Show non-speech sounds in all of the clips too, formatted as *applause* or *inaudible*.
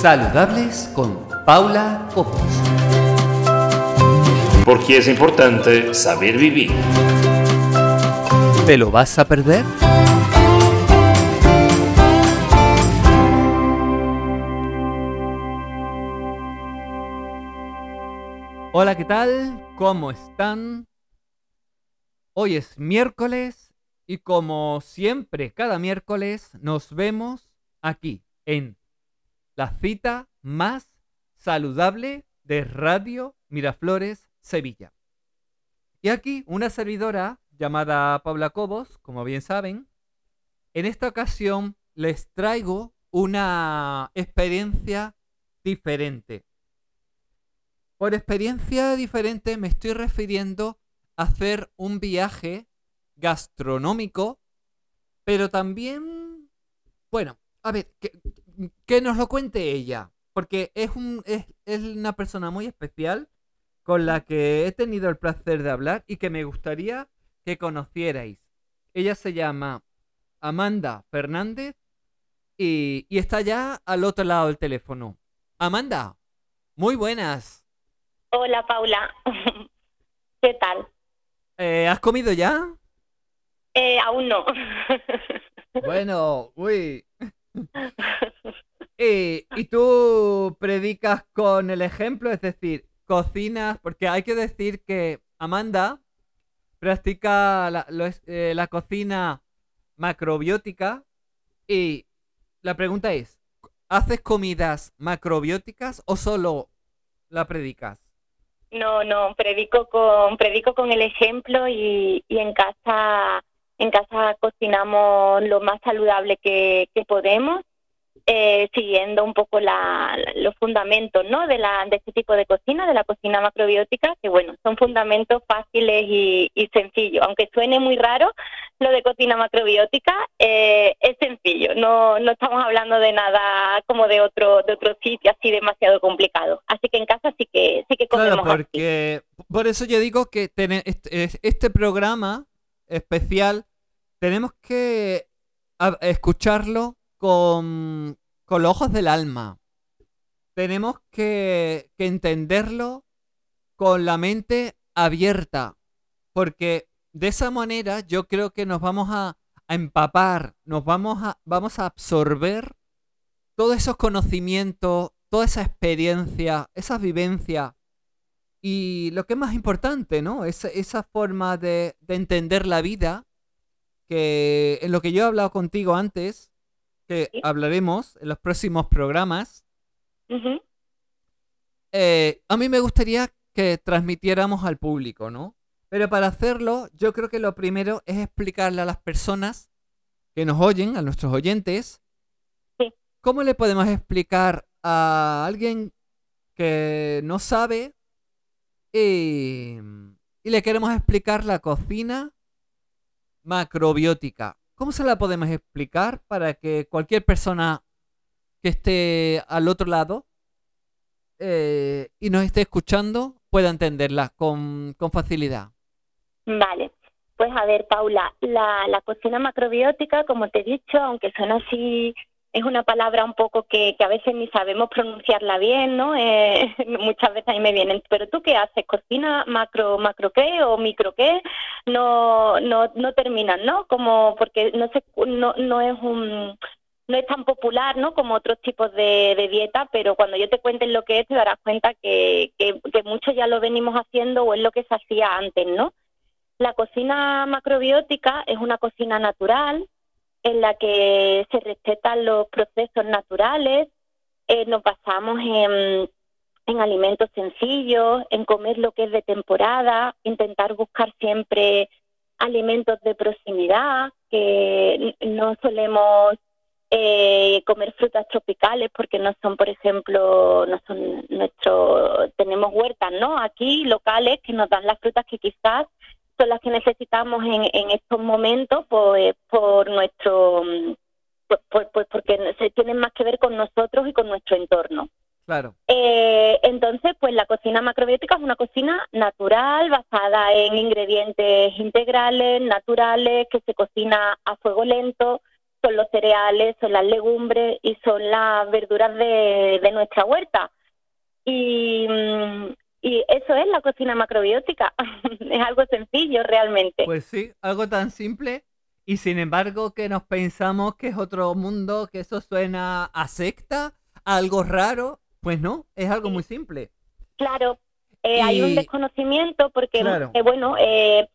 Saludables con Paula Copos. Porque es importante saber vivir. ¿Te lo vas a perder? Hola, ¿qué tal? ¿Cómo están? Hoy es miércoles y como siempre, cada miércoles nos vemos aquí en la cita más saludable de Radio Miraflores, Sevilla. Y aquí una servidora llamada Paula Cobos, como bien saben, en esta ocasión les traigo una experiencia diferente. Por experiencia diferente me estoy refiriendo a hacer un viaje gastronómico, pero también, bueno, a ver, nos lo cuente ella, porque es, un, es, es una persona muy especial con la que he tenido el placer de hablar y que me gustaría que conocierais. Ella se llama Amanda Fernández y, y, está ya al otro lado del teléfono. Amanda, muy buenas. Hola Paula, *laughs* ¿qué tal? Eh, ¿Has comido ya? Eh, aún no. *laughs* bueno, uy. Y, y tú predicas con el ejemplo, es decir, cocinas, porque hay que decir que Amanda practica la, eh, la cocina macrobiótica y la pregunta es, ¿haces comidas macrobióticas o solo la predicas? No, no, predico con predico con el ejemplo y en casa en casa cocinamos lo más saludable que, que podemos eh, siguiendo un poco la, los fundamentos ¿no? de, la, de este tipo de cocina, de la cocina macrobiótica, que bueno, son fundamentos fáciles y, sencillos. Aunque suene muy raro, lo de cocina macrobiótica eh, es sencillo, no, no estamos hablando de nada como de otro, de otro sitio así demasiado complicado. Así que en casa sí que, sí que Claro, porque por eso yo digo que este, este programa especial tenemos que escucharlo con, con los ojos del alma. Tenemos que, entenderlo con la mente abierta, porque de esa manera yo creo que nos vamos a, empapar, nos vamos a, vamos a absorber todos esos conocimientos, toda esa experiencia, esa vivencia. Y lo que es más importante, ¿no? Es, esa forma de entender la vida, que en lo que yo he hablado contigo antes, que hablaremos en los próximos programas. Eh, a mí me gustaría que transmitiéramos al público, ¿no? Pero para hacerlo, yo creo que lo primero es explicarle a las personas que nos oyen, a nuestros oyentes, cómo le podemos explicar a alguien que no sabe y, y le queremos explicar la cocina macrobiótica. ¿Cómo se la podemos explicar para que cualquier persona que esté al otro lado eh, y nos esté escuchando pueda entenderla con, facilidad? Vale. Pues a ver, Paula, la, la cocina macrobiótica, como te he dicho, aunque suena así es una palabra un poco que, que, a veces ni sabemos pronunciarla bien, ¿no? Eh, *laughs* muchas veces ahí me vienen, pero tú qué haces, cocina macro, macro qué o micro qué, no, no, no terminan, ¿no? Como porque no se, no, no es un no es tan popular, ¿no? Como otros tipos de, dieta, pero cuando yo te cuente lo que es te darás cuenta que, que, que mucho ya lo venimos haciendo o es lo que se hacía antes, ¿no? La cocina macrobiótica es una cocina natural, en la que se respetan los procesos naturales, eh, nos basamos en, en alimentos sencillos, en comer lo que es de temporada, intentar buscar siempre alimentos de proximidad, que no solemos eh, comer frutas tropicales porque no son, por ejemplo, no son nuestro, tenemos huertas, ¿no? Aquí locales que nos dan las frutas que quizás son las que necesitamos en, en estos momentos pues, por nuestro pues, pues, porque se tienen más que ver con nosotros y con nuestro entorno. Claro. Eh, entonces, pues la cocina macrobiótica es una cocina natural, basada en ingredientes integrales, naturales, que se cocina a fuego lento, son los cereales, son las legumbres y son las verduras de, de nuestra huerta. Y, mm, y eso es la cocina macrobiótica. *laughs* es algo sencillo realmente. Pues sí, algo tan simple. Y sin embargo que nos pensamos que es otro mundo, que eso suena a secta, a algo raro. Pues no, es algo muy simple. Claro, eh, hay un desconocimiento porque, eh, bueno, eh,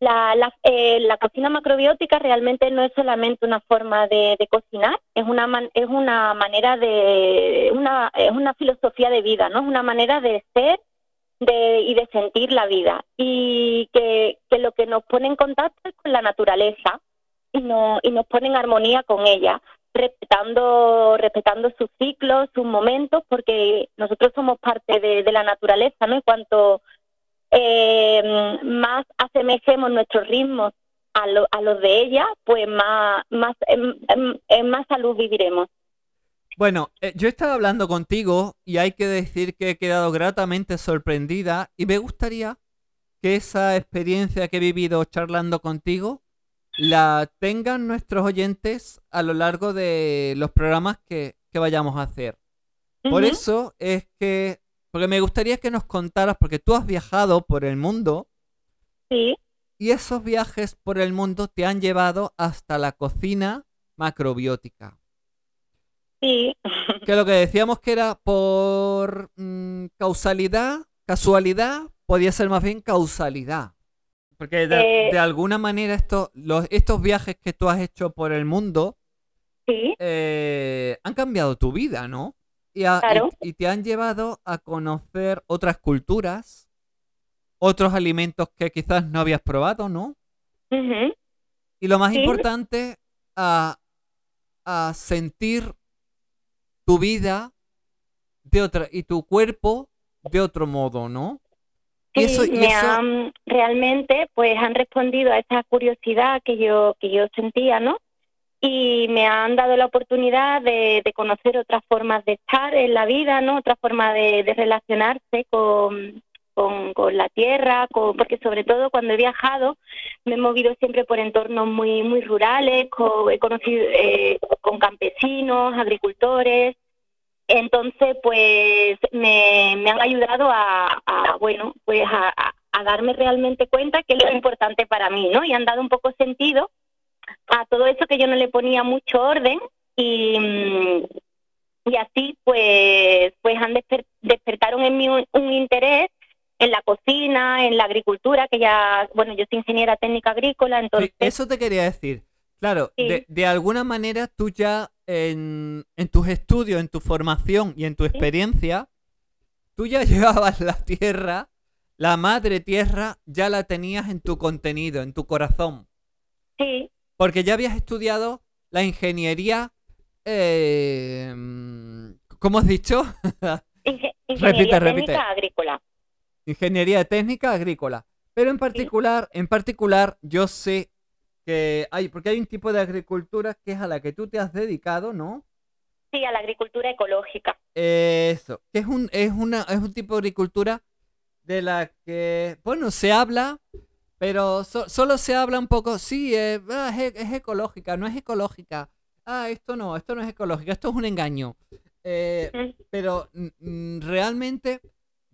la, la, la, cocina macrobiótica realmente no es solamente una forma de, cocinar, es una es una manera de una es una filosofía de vida, no es una manera de ser de, y de sentir la vida y que, que lo que nos pone en contacto es con la naturaleza y, no, y nos pone en armonía con ella, respetando, respetando sus ciclos, sus momentos, porque nosotros somos parte de, de la naturaleza, ¿no? Y cuanto eh, más asemejemos nuestros ritmos a, a los de ella, pues más, más, en más salud viviremos. Bueno, eh, yo he estado hablando contigo y hay que decir que he quedado gratamente sorprendida y me gustaría que esa experiencia que he vivido charlando contigo la tengan nuestros oyentes a lo largo de los programas que, vayamos a hacer. Por eso es que, porque me gustaría que nos contaras, porque tú has viajado por el mundo. Sí. Y esos viajes por el mundo te han llevado hasta la cocina macrobiótica. Sí. Que lo que decíamos que era por mm, causalidad, casualidad, podía ser más bien causalidad. Porque de, eh, alguna manera esto, los, estos viajes que tú has hecho por el mundo eh, han cambiado tu vida, ¿no? Y, y, te han llevado a conocer otras culturas, otros alimentos que quizás no habías probado, ¿no? Y lo más importante, a, a sentir tu vida de otra y tu cuerpo de otro modo, ¿no? Sí, me han realmente pues han respondido a esa curiosidad que yo que yo sentía, ¿no? Y me han dado la oportunidad de, conocer otras formas de estar en la vida, ¿no? Otra forma de, relacionarse con, con, la tierra, porque sobre todo cuando he viajado me he movido siempre por entornos muy muy rurales, he conocido eh, con campesinos, agricultores, entonces, pues me, han ayudado a, bueno, pues a, darme realmente cuenta que es lo importante para mí, ¿no? Y han dado un poco sentido a todo eso que yo no le ponía mucho orden y, mm, y así, pues, pues han despertaron en mí un, interés en la cocina, en la agricultura, que ya, bueno, yo soy ingeniera técnica agrícola, entonces... eso te quería decir. Claro, de, de, alguna manera tú ya en, tus estudios, en tu formación y en tu experiencia, tú ya *laughs* llevabas la tierra, la madre tierra, ya la tenías en tu contenido, en tu corazón. Sí. Porque ya habías estudiado la ingeniería, eh, ¿cómo has dicho? *laughs* ingeniería técnica agrícola. Ingeniería técnica agrícola. Pero en particular, en particular, yo sé que hay, porque hay un tipo de agricultura que es a la que tú te has dedicado, ¿no? Sí, a la agricultura ecológica. Eso, que es un, es una, es un tipo de agricultura de la que, bueno, se habla, pero solo se habla un poco, sí, eh, ah, es, ecológica, no es ecológica. Ah, esto no, esto no es ecológica, esto es un engaño. Eh, pero realmente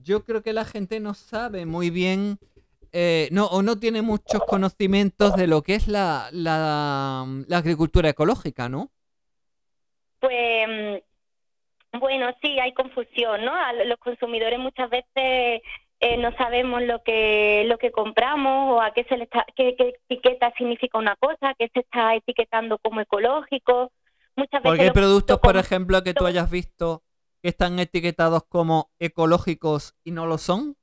yo creo que la gente no sabe muy bien eh, no, o no tiene muchos conocimientos de lo que es la, la, agricultura ecológica, ¿no? Pues bueno, sí, hay confusión, ¿no? los consumidores muchas veces eh, no sabemos lo que lo que compramos o a qué se le está, qué, etiqueta significa una cosa, qué se está etiquetando como ecológico. Muchas veces hay productos, por ejemplo, que tú hayas visto que están etiquetados como ecológicos y no lo son?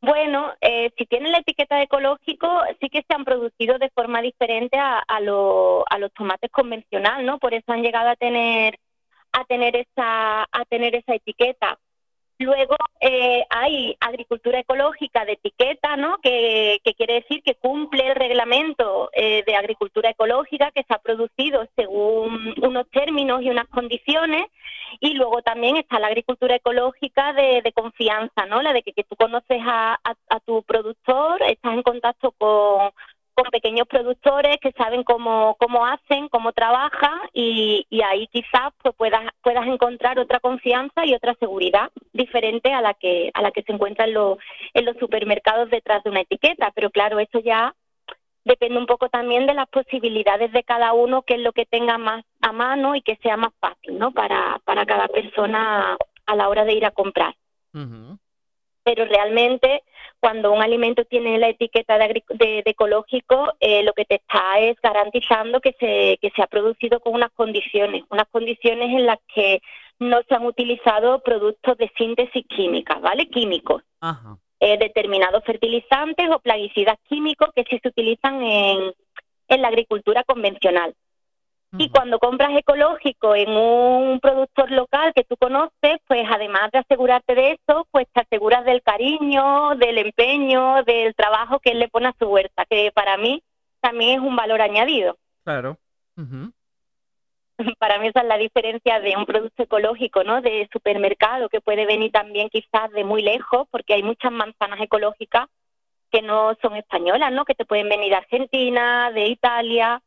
Bueno, eh, si tienen la etiqueta de ecológico, sí que se han producido de forma diferente a, a, los tomates convencional, ¿no? Por eso han llegado a tener a tener esa a tener esa etiqueta. Luego eh, hay agricultura ecológica de etiqueta, ¿no? Que, quiere decir que cumple el reglamento eh, de agricultura ecológica que se ha producido según unos términos y unas condiciones. Y luego también está la agricultura ecológica de, confianza, ¿no? La de que, tú conoces a, tu productor, estás en contacto con, con pequeños productores que saben cómo, cómo hacen, cómo trabajan y, ahí quizás pues puedas, puedas encontrar otra confianza y otra seguridad diferente a la que, a la que se encuentra en los supermercados detrás de una etiqueta. Pero claro, eso ya depende un poco también de las posibilidades de cada uno, qué es lo que tenga más a mano y que sea más fácil, ¿no? Para, para cada persona a la hora de ir a comprar. Pero realmente, cuando un alimento tiene la etiqueta de, de, ecológico, eh, lo que te está es garantizando que se, que se ha producido con unas condiciones, unas condiciones en las que no se han utilizado productos de síntesis química, ¿vale? Químicos. Ajá. Eh, determinados fertilizantes o plaguicidas químicos que sí se utilizan en, en la agricultura convencional. Y cuando compras ecológico en un productor local que tú conoces, pues además de asegurarte de eso, pues te aseguras del cariño, del empeño, del trabajo que él le pone a su huerta, que para mí también es un valor añadido. Claro. *laughs* Para mí esa es la diferencia de un producto ecológico, ¿no? De supermercado, que puede venir también quizás de muy lejos, porque hay muchas manzanas ecológicas que no son españolas, ¿no? Que te pueden venir de Argentina, de Italia.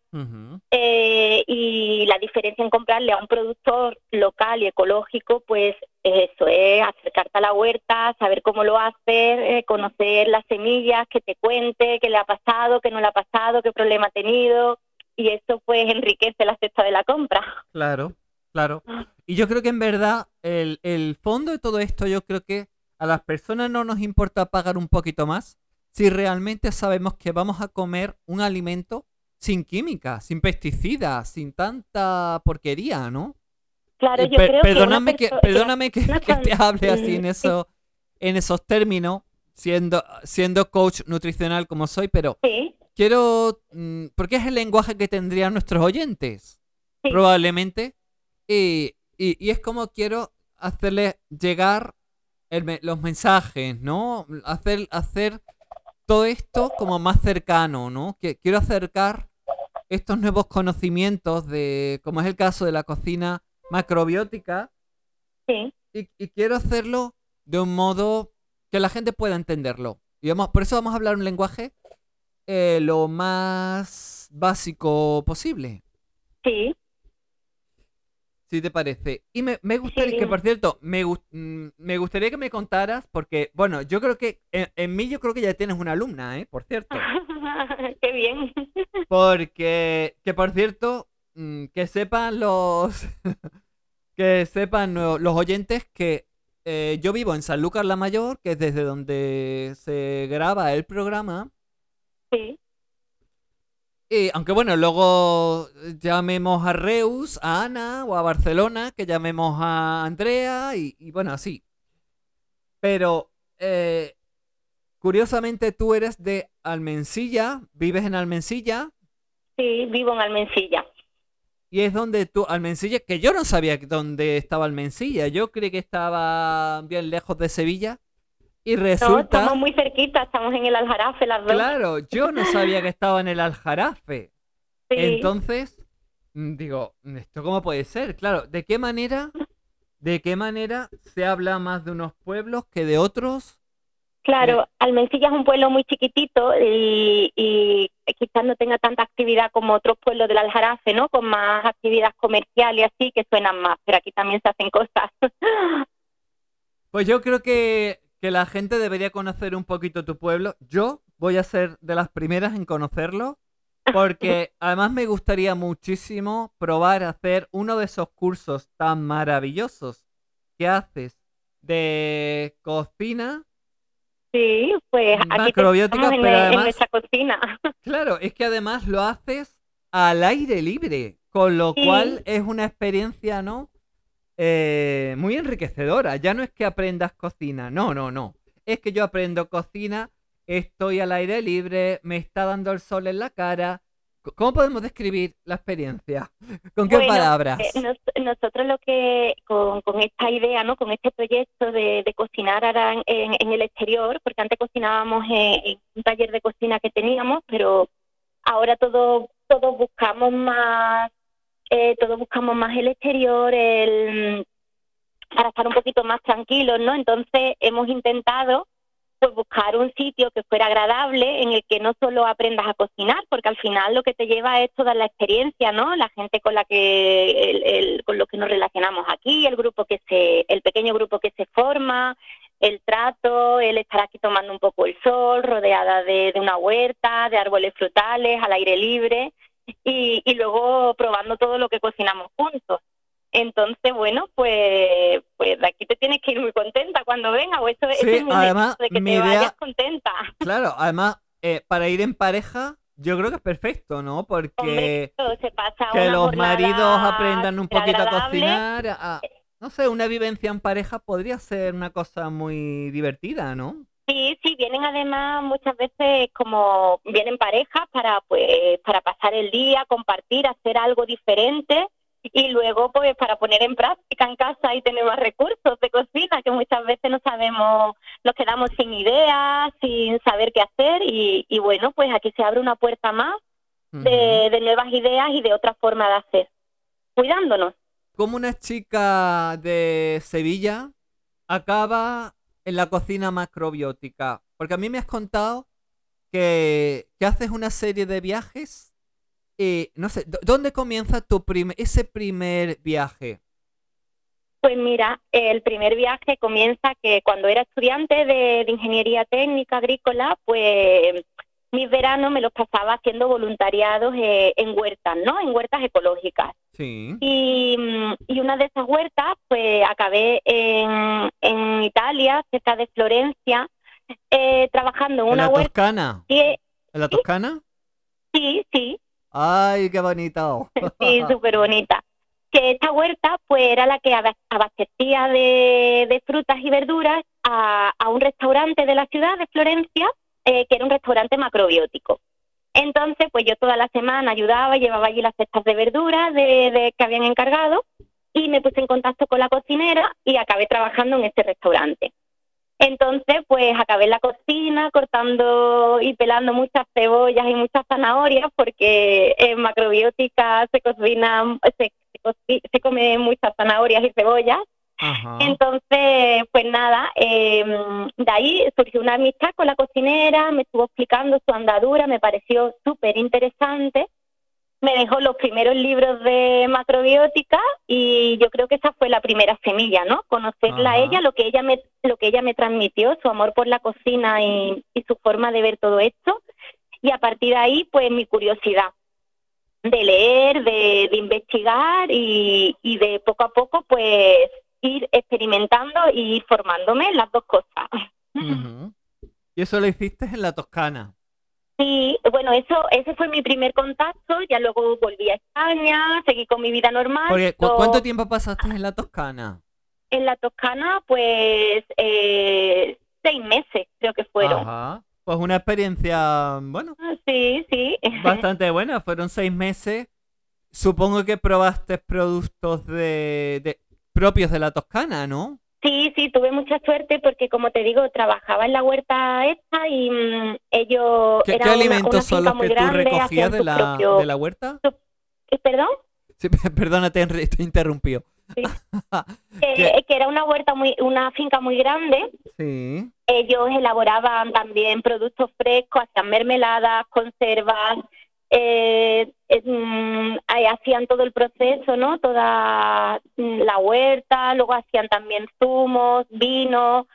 Eh, y la diferencia en comprarle a un productor local y ecológico, pues eso, es acercarte a la huerta, saber cómo lo hace, eh, conocer las semillas, que te cuente qué le ha pasado, qué no le ha pasado, qué problema ha tenido. Y eso pues enriquece la cesta de la compra. Claro, claro. Y yo creo que en verdad el, el fondo de todo esto, yo creo que a las personas no nos importa pagar un poquito más si realmente sabemos que vamos a comer un alimento sin química, sin pesticidas, sin tanta porquería, ¿no? Claro, eh, yo creo perdóname que, perdóname *laughs* que, te hable así en eso, en esos términos, siendo, siendo coach nutricional como soy, pero quiero, mm, porque es el lenguaje que tendrían nuestros oyentes, probablemente, y, y, es como quiero hacerles llegar los mensajes, ¿no? Hacer, hacer todo esto como más cercano, ¿no? Que quiero acercar estos nuevos conocimientos de, como es el caso de la cocina macrobiótica. Sí. Y, quiero hacerlo de un modo que la gente pueda entenderlo. Y vamos, por eso vamos a hablar un lenguaje eh, lo más básico posible. Sí. Si te parece. Y me, gustaría, que por cierto, me, mm, me, gustaría que me contaras, porque, bueno, yo creo que, en, mí yo creo que ya tienes una alumna, ¿eh? Por cierto. *laughs* Qué bien. *laughs* Porque, que por cierto, mm, que sepan los, *laughs* que sepan los oyentes que eh, yo vivo en San Lucas la Mayor, que es desde donde se graba el programa. Sí. Y aunque bueno, luego llamemos a Reus, a Ana o a Barcelona, que llamemos a Andrea y, bueno, así. Pero eh, curiosamente tú eres de Almensilla, vives en Almensilla. Sí, vivo en Almensilla. Y es donde tú, Almensilla, que yo no sabía dónde estaba Almensilla, yo creí que estaba bien lejos de Sevilla. Y resulta... No, estamos muy cerquita, estamos en el Aljarafe las dos. Claro, yo no sabía que estaba en el Aljarafe. Entonces, mm, digo, ¿esto cómo puede ser? Claro, ¿de qué manera, de qué manera se habla más de unos pueblos que de otros? Claro, Almencilla es un pueblo muy chiquitito y, y, quizás no tenga tanta actividad como otros pueblos del Aljarafe, ¿no? Con más actividad comercial y así que suenan más, pero aquí también se hacen cosas. *laughs* Pues yo creo que que la gente debería conocer un poquito tu pueblo. Yo voy a ser de las primeras en conocerlo, porque *laughs* además me gustaría muchísimo probar a hacer uno de esos cursos tan maravillosos que haces de cocina. Sí, pues aquí macrobiótica, en, pero además, nuestra cocina. *laughs* Claro, es que además lo haces al aire libre, con lo cual es una experiencia, ¿no? Eh, muy enriquecedora. Ya no es que aprendas cocina, no, no, no. Es que yo aprendo cocina, estoy al aire libre, me está dando el sol en la cara. ¿Cómo podemos describir la experiencia? *laughs* ¿Con qué palabras? Eh, nosotros lo que, con, esta idea, ¿no? con este proyecto de, cocinar ahora en, el exterior, porque antes cocinábamos en, un taller de cocina que teníamos, pero ahora todos todo buscamos más eh, todos buscamos más el exterior, el, para estar un poquito más tranquilos, ¿no? Entonces hemos intentado pues buscar un sitio que fuera agradable en el que no solo aprendas a cocinar, porque al final lo que te lleva es toda la experiencia, ¿no? La gente con la que el, con lo que nos relacionamos aquí, el grupo que se el pequeño grupo que se forma, el trato, el estar aquí tomando un poco el sol, rodeada de, de una huerta, de árboles frutales, al aire libre y, y luego probando todo lo que cocinamos juntos. Entonces, bueno, pues, pues de aquí te tienes que ir muy contenta cuando venga, o eso Sí, es el además, de que mi te idea- vayas contenta. Claro, además, eh, para ir en pareja, yo creo que es perfecto, ¿no? Porque Hombre, todo se pasa que los maridos aprendan un poquito a cocinar, a- no sé, una vivencia en pareja podría ser una cosa muy divertida, ¿no? Sí, sí, vienen además muchas veces como vienen parejas para pues para pasar el día, compartir, hacer algo diferente y luego pues para poner en práctica en casa y tener más recursos de cocina que muchas veces no sabemos, nos quedamos sin ideas, sin saber qué hacer y, y bueno, pues aquí se abre una puerta más de, de nuevas ideas y de otra forma de hacer, cuidándonos. Como una chica de Sevilla acaba en la cocina macrobiótica? Porque a mí me has contado que, que haces una serie de viajes y no sé, ¿dó- ¿dónde comienza tu prim- ese primer viaje? Pues mira, el primer viaje comienza que cuando era estudiante de, de ingeniería técnica agrícola, pues mis veranos me los pasaba haciendo voluntariados eh, en huertas, ¿no? En huertas ecológicas. Sí. Y, y una de esas huertas, pues acabé en, en Italia, cerca de Florencia, eh, trabajando en ¿En una la huerta. Toscana? que- ¿En la Toscana? Sí, sí, ¡Ay, qué bonito! *laughs* Sí, súper bonita. Que esta huerta, pues, era la que aba- abastecía de, de frutas y verduras a, a un restaurante de la ciudad de Florencia, eh, que era un restaurante macrobiótico. Entonces, pues yo toda la semana ayudaba, llevaba allí las cestas de verduras de, de- que habían encargado y me puse en contacto con la cocinera y acabé trabajando en este restaurante. Entonces, pues acabé en la cocina cortando y pelando muchas cebollas y muchas zanahorias porque en macrobiótica se cocina, se, se se come muchas zanahorias y cebollas. Ajá. Entonces, pues nada, eh, de ahí surgió una amistad con la cocinera, me estuvo explicando su andadura, me pareció súper interesante. Me dejó los primeros libros de macrobiótica y yo creo que esa fue la primera semilla, ¿no? Conocerla a ella, lo que ella me, lo que ella me transmitió, su amor por la cocina y, y su forma de ver todo esto. Y a partir de ahí, pues mi curiosidad de leer, de, de investigar y, y de poco a poco, pues ir experimentando y ir formándome en las dos cosas. Y eso lo hiciste en la Toscana. Sí, bueno, eso ese fue mi primer contacto, ya luego volví a España, seguí con mi vida normal. Porque, ¿cu- pero ¿Cuánto tiempo pasaste en la Toscana? En la Toscana, pues eh, seis meses creo que fueron. Ajá. Pues una experiencia, bueno, Ah, Sí, sí. *laughs* bastante buena. Fueron seis meses. Supongo que probaste productos de, de- propios de la Toscana, ¿no? Sí, sí, tuve mucha suerte porque, como te digo, trabajaba en la huerta esta y mm, ellos ¿Qué, era qué alimentos una son los que tú recogías de su la, propio- de la huerta? Eh, ¿Perdón? Sí, *laughs* perdona, te interrumpido. Sí. *laughs* Que, que era una huerta muy, una finca muy grande. Sí. Ellos elaboraban también productos frescos, hacían mermeladas, conservas, eh, eh, mm, hacían todo el proceso, ¿no? Toda mm, la huerta, luego hacían también zumos, vino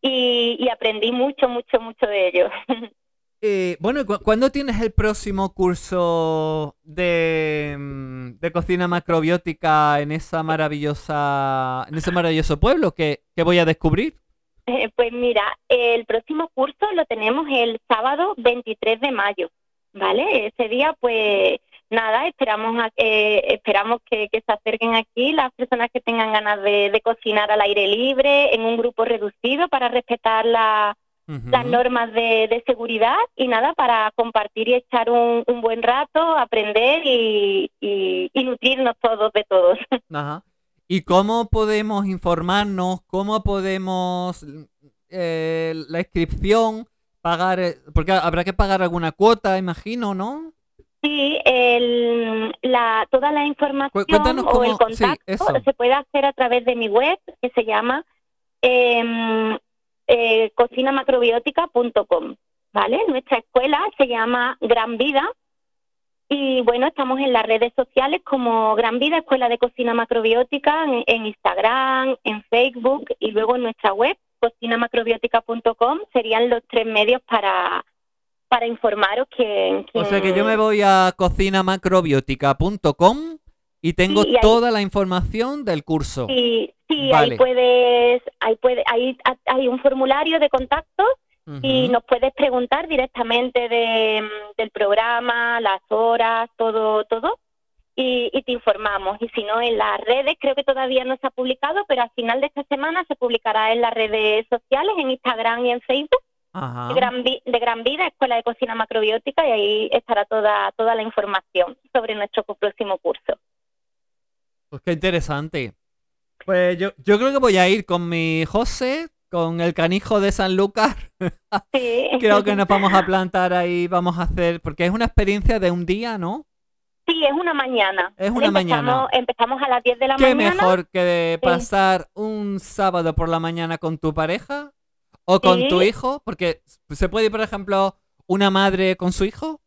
y, y aprendí mucho, mucho, mucho de ellos. *laughs* Eh, bueno, ¿y cu- ¿cuándo tienes el próximo curso de, mm, de cocina macrobiótica en esa maravillosa, en ese maravilloso pueblo que, que voy a descubrir? Eh, Pues mira, el próximo curso lo tenemos el sábado 23 de mayo, ¿vale? Ese día, pues nada, esperamos a- eh, esperamos que, que se acerquen aquí las personas que tengan ganas de, de cocinar al aire libre en un grupo reducido para respetar la- las normas de, de seguridad y nada, para compartir y echar un, un buen rato, aprender y, y- y nutrirnos todos de todos. *laughs* Ajá. ¿Y cómo podemos informarnos? ¿Cómo podemos eh, la inscripción? Pagar, eh, porque habrá que pagar alguna cuota, imagino, ¿no? Sí, el, la, toda la información cuéntanos o cómo- el contacto se puede hacer a través de mi web que se llama em, eh, cocinamacrobiótica.com, ¿vale? Nuestra escuela se llama Gran Vida y bueno, estamos en las redes sociales como Gran Vida Escuela de Cocina Macrobiótica en, Instagram, en Facebook y luego en nuestra web cocinamacrobiótica.com serían los tres medios para para informaros que, O sea que yo me voy a cocinamacrobiótica.com y tengo toda la información del curso. Sí, sí, ahí puedes, ahí puede, ahí hay un formulario de contacto y nos puedes preguntar directamente de, del programa, las horas, todo, todo. Y, y, te informamos. Y si no, en las redes, creo que todavía no se ha publicado, pero al final de esta semana se publicará en las redes sociales, en Instagram y en Facebook. De, Gran, de Gran Vida, Escuela de Cocina Macrobiótica, y ahí estará toda, toda la información sobre nuestro próximo curso. Pues qué interesante. Pues yo, yo creo que voy a ir con mi José, con el canijo de San Lucas. Sí. *laughs* creo que nos vamos a plantar ahí, vamos a hacer, porque es una experiencia de un día, ¿no? Sí, es una mañana. Es una mañana. Empezamos a las 10 de la mañana. ¿Qué mejor que de pasar un sábado por la mañana con tu pareja o con tu hijo? Porque se puede ir, por ejemplo, una madre con su hijo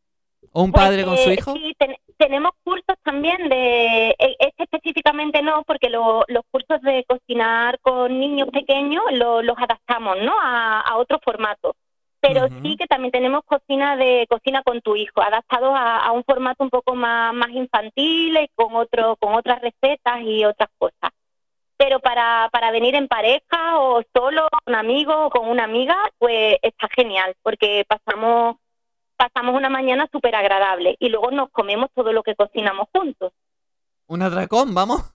o un pues, padre con su hijo. Sí, tenemos cursos también de, e, este específicamente no, porque los cursos de cocinar con niños pequeños los adaptamos, ¿no? A, a otro formato. Pero sí que también tenemos cocina de cocina con tu hijo, adaptados a, un formato un poco más, más infantil y con otro, con otras recetas y otras cosas. Pero para, para venir en pareja o solo con amigos o con una amiga, pues está genial, porque pasamos pasamos una mañana súper agradable y luego nos comemos todo lo que cocinamos juntos. ¿Un atracón, vamos?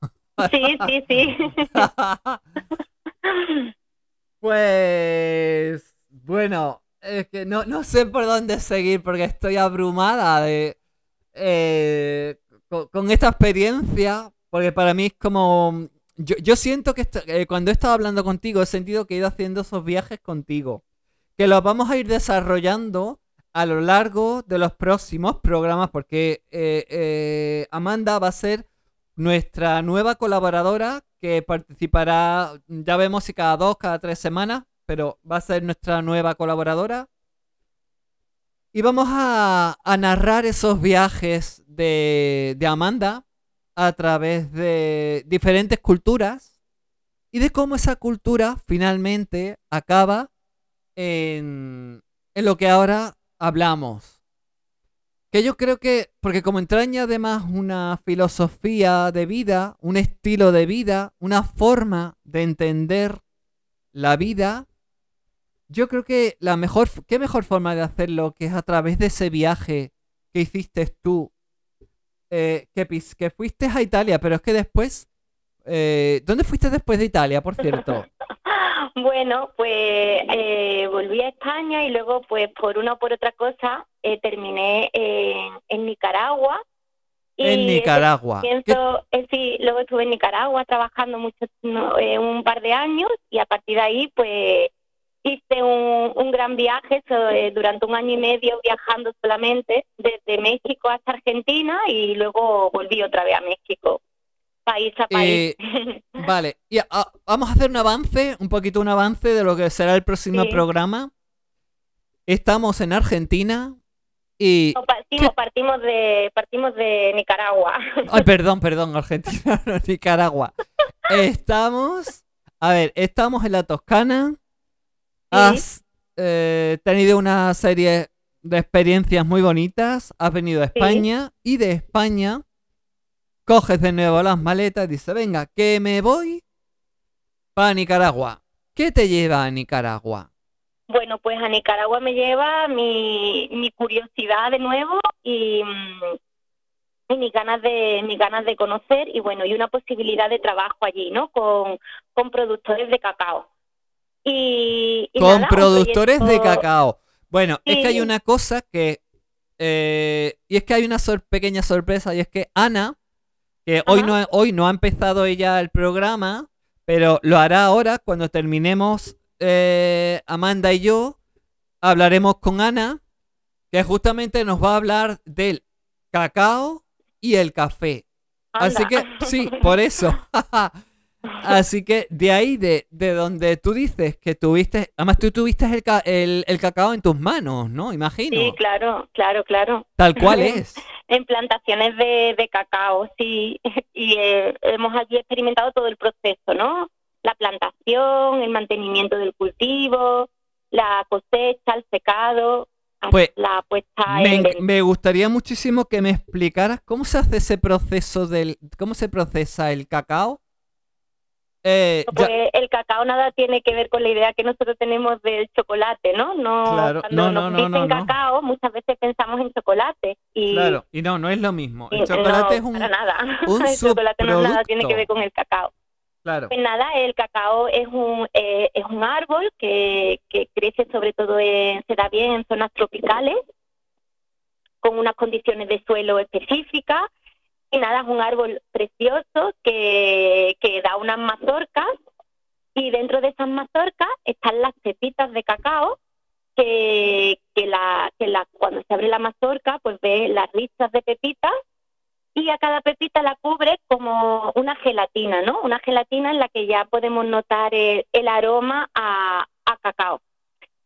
Sí, sí, sí. *laughs* pues bueno, es que no, no sé por dónde seguir porque estoy abrumada de eh, con, esta experiencia, porque para mí es como... Yo, yo siento que eh, cuando he estado hablando contigo he sentido que he ido haciendo esos viajes contigo, que los vamos a ir desarrollando a lo largo de los próximos programas, porque eh, Amanda va a ser nuestra nueva colaboradora que participará, ya vemos si cada dos, cada tres semanas, pero va a ser nuestra nueva colaboradora. Y vamos a, narrar esos viajes de, de Amanda a través de diferentes culturas y de cómo esa cultura finalmente acaba en, en lo que ahora hablamos. Que yo creo que, porque como entraña además una filosofía de vida, un estilo de vida, una forma de entender la vida, yo creo que la mejor, qué mejor forma de hacerlo que es a través de ese viaje que hiciste tú, eh, que, que fuiste a Italia, pero es que después, eh, ¿dónde fuiste después de Italia, por cierto? *laughs* Bueno, pues eh, volví a España y luego, pues por una o por otra cosa, eh, terminé en, Nicaragua. en Nicaragua. Eh, sí, luego estuve en Nicaragua trabajando mucho, un par de años y a partir de ahí, pues hice un, un gran viaje durante un año y medio viajando solamente desde México hasta Argentina y luego volví otra vez a México país a país. Eh, *laughs* vale, y vamos a hacer un avance, un poquito un avance de lo que será el próximo programa. Estamos en Argentina y... partimos, de, partimos de Nicaragua. *laughs* Ay, perdón, perdón, Argentina, *laughs* no Nicaragua. Estamos... A ver, estamos en la Toscana. Has eh, tenido una serie de experiencias muy bonitas. Has venido a España y de España coges de nuevo las maletas y dices, venga, que me voy para Nicaragua. ¿Qué te lleva a Nicaragua? Bueno, pues a Nicaragua me lleva mi, mi curiosidad de nuevo y, y mis ganas de mis ganas de conocer y bueno y una posibilidad de trabajo allí, ¿no? Con, con productores de cacao. Y, con productores de cacao. Bueno, es que hay una cosa que eh, y es que hay una pequeña sorpresa y es que Ana que hoy no, hoy no ha empezado ella el programa, pero lo hará ahora cuando terminemos eh, Amanda y yo. Hablaremos con Ana, que justamente nos va a hablar del cacao y el café. Así que sí, por eso. *laughs* *laughs* Así que de ahí, de, de donde tú dices que tuviste, además tú tuviste el, ca- el, el cacao en tus manos, ¿no? Imagino. Sí, claro, claro, claro. Tal cual *laughs* es. En plantaciones de, de cacao, sí. *laughs* Y eh, hemos allí experimentado todo el proceso, ¿no? La plantación, el mantenimiento del cultivo, la cosecha, el secado, Pues, la puesta Me, en me gustaría muchísimo que me explicaras cómo se hace ese proceso del, cómo se procesa el cacao. Eh, Pues el cacao nada tiene que ver con la idea que nosotros tenemos del chocolate, ¿no? No, Claro, cuando no, nos no, dicen cacao, muchas veces pensamos en chocolate. Y, claro, y no, no es lo mismo. El chocolate es un, para nada. un *laughs* el chocolate no nada tiene que ver con el cacao. claro, Pues nada, el cacao es un eh, es un árbol que, que crece sobre todo en, se da bien en zonas tropicales con unas condiciones de suelo específicas y nada, es un árbol precioso que, que da unas mazorcas y dentro de esas mazorcas están las pepitas de cacao que, que, la, que la, cuando se abre la mazorca pues ve las listas de pepitas y a cada pepita la cubre como una gelatina, ¿no? Una gelatina en la que ya podemos notar el, el aroma a, a cacao.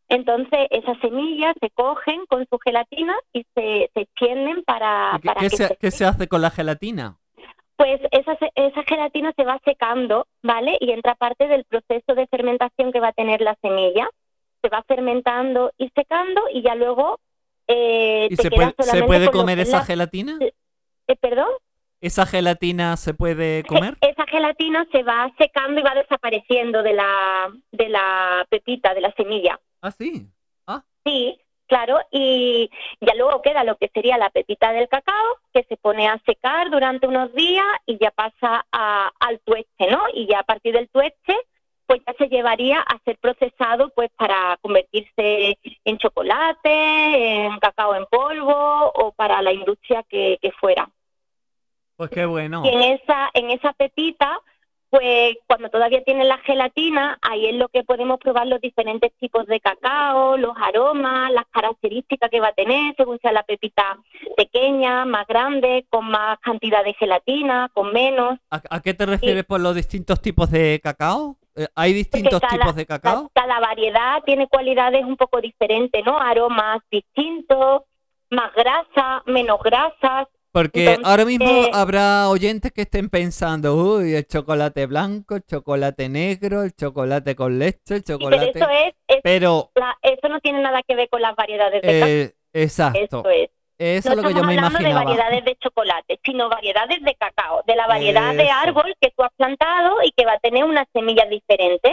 Entonces esas semillas se cogen con su gelatina y se, se extienden para, ¿Y ¿Qué, para qué que se, se qué se hace con la gelatina? pues esa, esa gelatina se va secando, ¿vale? Y entra parte del proceso de fermentación que va a tener la semilla. Se va fermentando y secando y ya luego eh, ¿Y te se puede, se puede comer esa la- gelatina? eh, ¿Perdón? ¿Esa gelatina se puede comer? Esa gelatina se va secando y va desapareciendo de la, de la pepita, de la semilla. Ah, sí. Ah, Sí, claro, y ya luego queda lo que sería la pepita del cacao, que se pone a secar durante unos días y ya pasa a- al tueste, ¿no? Y ya a partir del tueste, pues ya se llevaría a ser procesado pues para convertirse en chocolate, en cacao en polvo o para la industria que, que fuera. pues qué bueno. Y en esa, en esa pepita, pues cuando todavía tiene la gelatina, ahí es lo que podemos probar los diferentes tipos de cacao, los aromas, las características que va a tener, según sea la pepita pequeña, más grande, con más cantidad de gelatina, con menos. ¿A, a qué te refieres por los distintos tipos de cacao? Eh, ¿Hay distintos cada- tipos de cacao? Cada, cada variedad tiene cualidades un poco diferentes, ¿no? Aromas distintos, más grasa, menos grasas. Porque Entonces, ahora mismo eh, habrá oyentes que estén pensando, uy, el chocolate blanco, el chocolate negro, el chocolate con leche, el pero chocolate... eso es, es Pero, la- eso no tiene nada que ver con las variedades de cacao. eh, exacto, Eso es. eso No es lo que yo estamos me hablando de imaginaba. variedades de chocolate, sino variedades de cacao, de la variedad de árbol que tú has plantado y que va a tener unas semillas diferentes,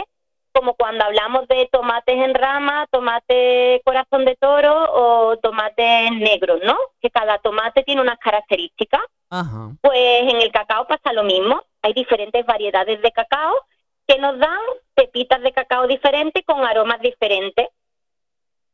como cuando hablamos de tomates en rama, tomate corazón de toro o tomates negros, ¿no? Que cada tomate tiene unas características. Ajá. Pues en el cacao pasa lo mismo. Hay diferentes variedades de cacao que nos dan pepitas de cacao diferentes con aromas diferentes.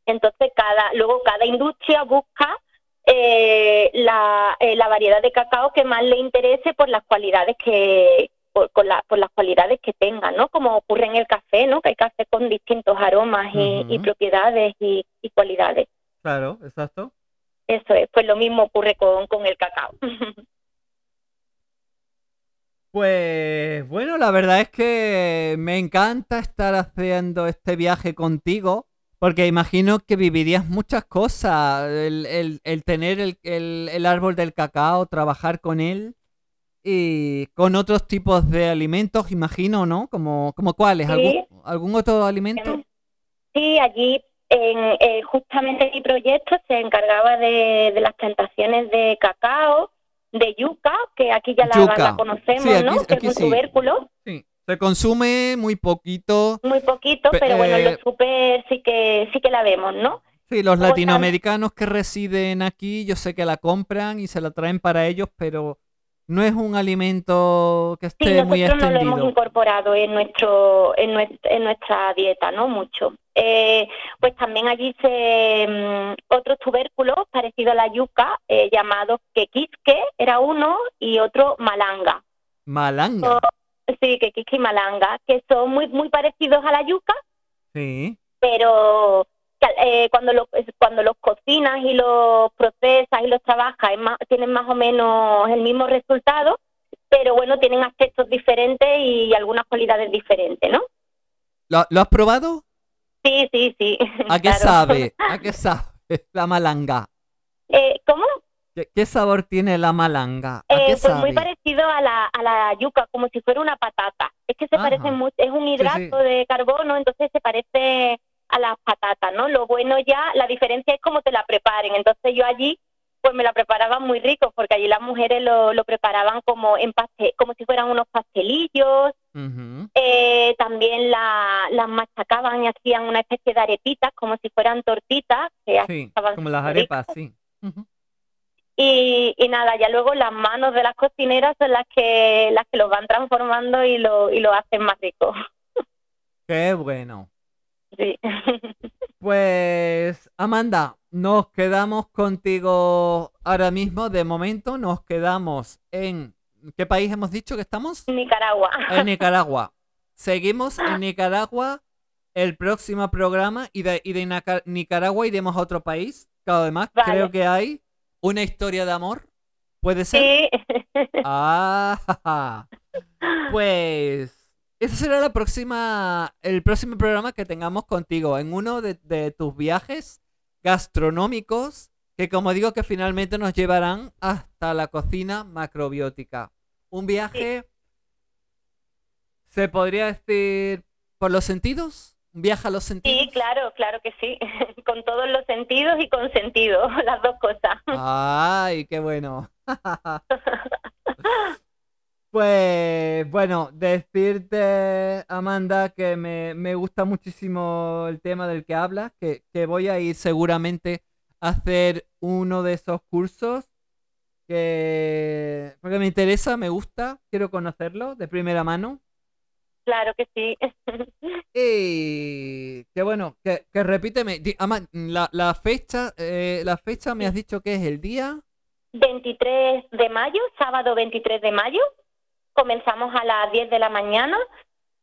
Entonces, cada, luego cada industria busca eh, la, eh, la variedad de cacao que más le interese por las cualidades que por, con la- por las cualidades que tenga, ¿no? Como ocurre en el café, ¿no? Que hay café con distintos aromas y, y propiedades y, y cualidades. Claro, exacto. Eso es, pues lo mismo ocurre con, con el cacao. *laughs* Pues bueno, la verdad es que me encanta estar haciendo este viaje contigo, porque imagino que vivirías muchas cosas, el, el- el tener el árbol del cacao, trabajar con él y con otros tipos de alimentos, imagino, ¿no? Como, como cuáles, Sí. ¿Algún, algún otro alimento? Sí, allí en, eh, justamente mi proyecto se encargaba de, de las plantaciones de cacao, de yuca, que aquí ya la, conocemos, Sí, aquí- ¿no? Que aquí es un sí. tubérculo, Sí. Se consume muy poquito. muy poquito, Pe- pero bueno, en eh, los super sí que sí que la vemos, ¿no? Sí, los latinoamericanos que residen aquí, yo sé que la compran y se la traen para ellos, pero no es un alimento que Sí, esté muy nosotros no lo hemos extendido. incorporado en nuestro en, nues- en nuestra dieta, ¿no? Mucho. Eh, pues también allí se mm, otros tubérculos parecidos a la yuca, eh, llamados quequisque, era uno, y otro malanga. Malanga. Sí, quequisque y malanga, que son muy muy parecidos a la yuca, Sí. pero eh, cuando los cuando los cocinas y los procesas y los trabajas es más- tienen más o menos el mismo resultado pero bueno, tienen aspectos diferentes y algunas cualidades diferentes, ¿no? ¿Lo, lo has probado? Sí, sí, sí. *laughs* ¿A qué claro. sabe? ¿A qué *laughs* sabe la malanga? Eh, ¿Cómo? ¿Qué, qué sabor tiene la malanga? ¿A Eh, qué pues muy sabe? parecido a la, a la yuca, como si fuera una patata. Es que se Ajá. parece mucho, es un sí. hidrato de carbono, entonces se parece a las patatas, ¿no? Lo bueno ya, la diferencia es cómo te la preparen. Entonces yo allí, pues me la preparaban muy rico, porque allí las mujeres lo, lo preparaban como en pastel, como si fueran unos pastelillos. Eh, también la, las machacaban y hacían una especie de arepitas, como si fueran tortitas, que Sí, como las arepas, ricas. sí. Y, y nada, ya luego las manos de las cocineras son las que las que lo van transformando y lo, y lo hacen más rico. *laughs* Qué bueno. Sí. Pues, Amanda, nos quedamos contigo ahora mismo. De momento, nos quedamos en. ¿Qué país hemos dicho que estamos? Nicaragua. En Nicaragua. *laughs* Seguimos en Nicaragua el próximo programa y de, y de Nicaragua iremos a otro país. Que además Vale. creo que hay una historia de amor. ¿Puede ser? Sí. Ah, *laughs* pues ese será la próxima, el próximo programa que tengamos contigo en uno de, de tus viajes gastronómicos que como digo que finalmente nos llevarán hasta la cocina macrobiótica. Un viaje, se podría decir, por los sentidos, un viaje a los sentidos. Sí, claro, claro que sí. *laughs* Con todos los sentidos y con sentido, *laughs* las dos cosas. Ay, qué bueno. *laughs* Pues bueno, decirte, Amanda, que me, me gusta muchísimo el tema del que hablas, que, que voy a ir seguramente a hacer uno de esos cursos, que porque me interesa, me gusta, quiero conocerlo de primera mano. Claro que sí. *laughs* Y que bueno, que, que repíteme, di- Ama- la, la fecha, eh, la fecha me has dicho que es el día. 23 de mayo, sábado 23 de mayo. Comenzamos a las 10 de la mañana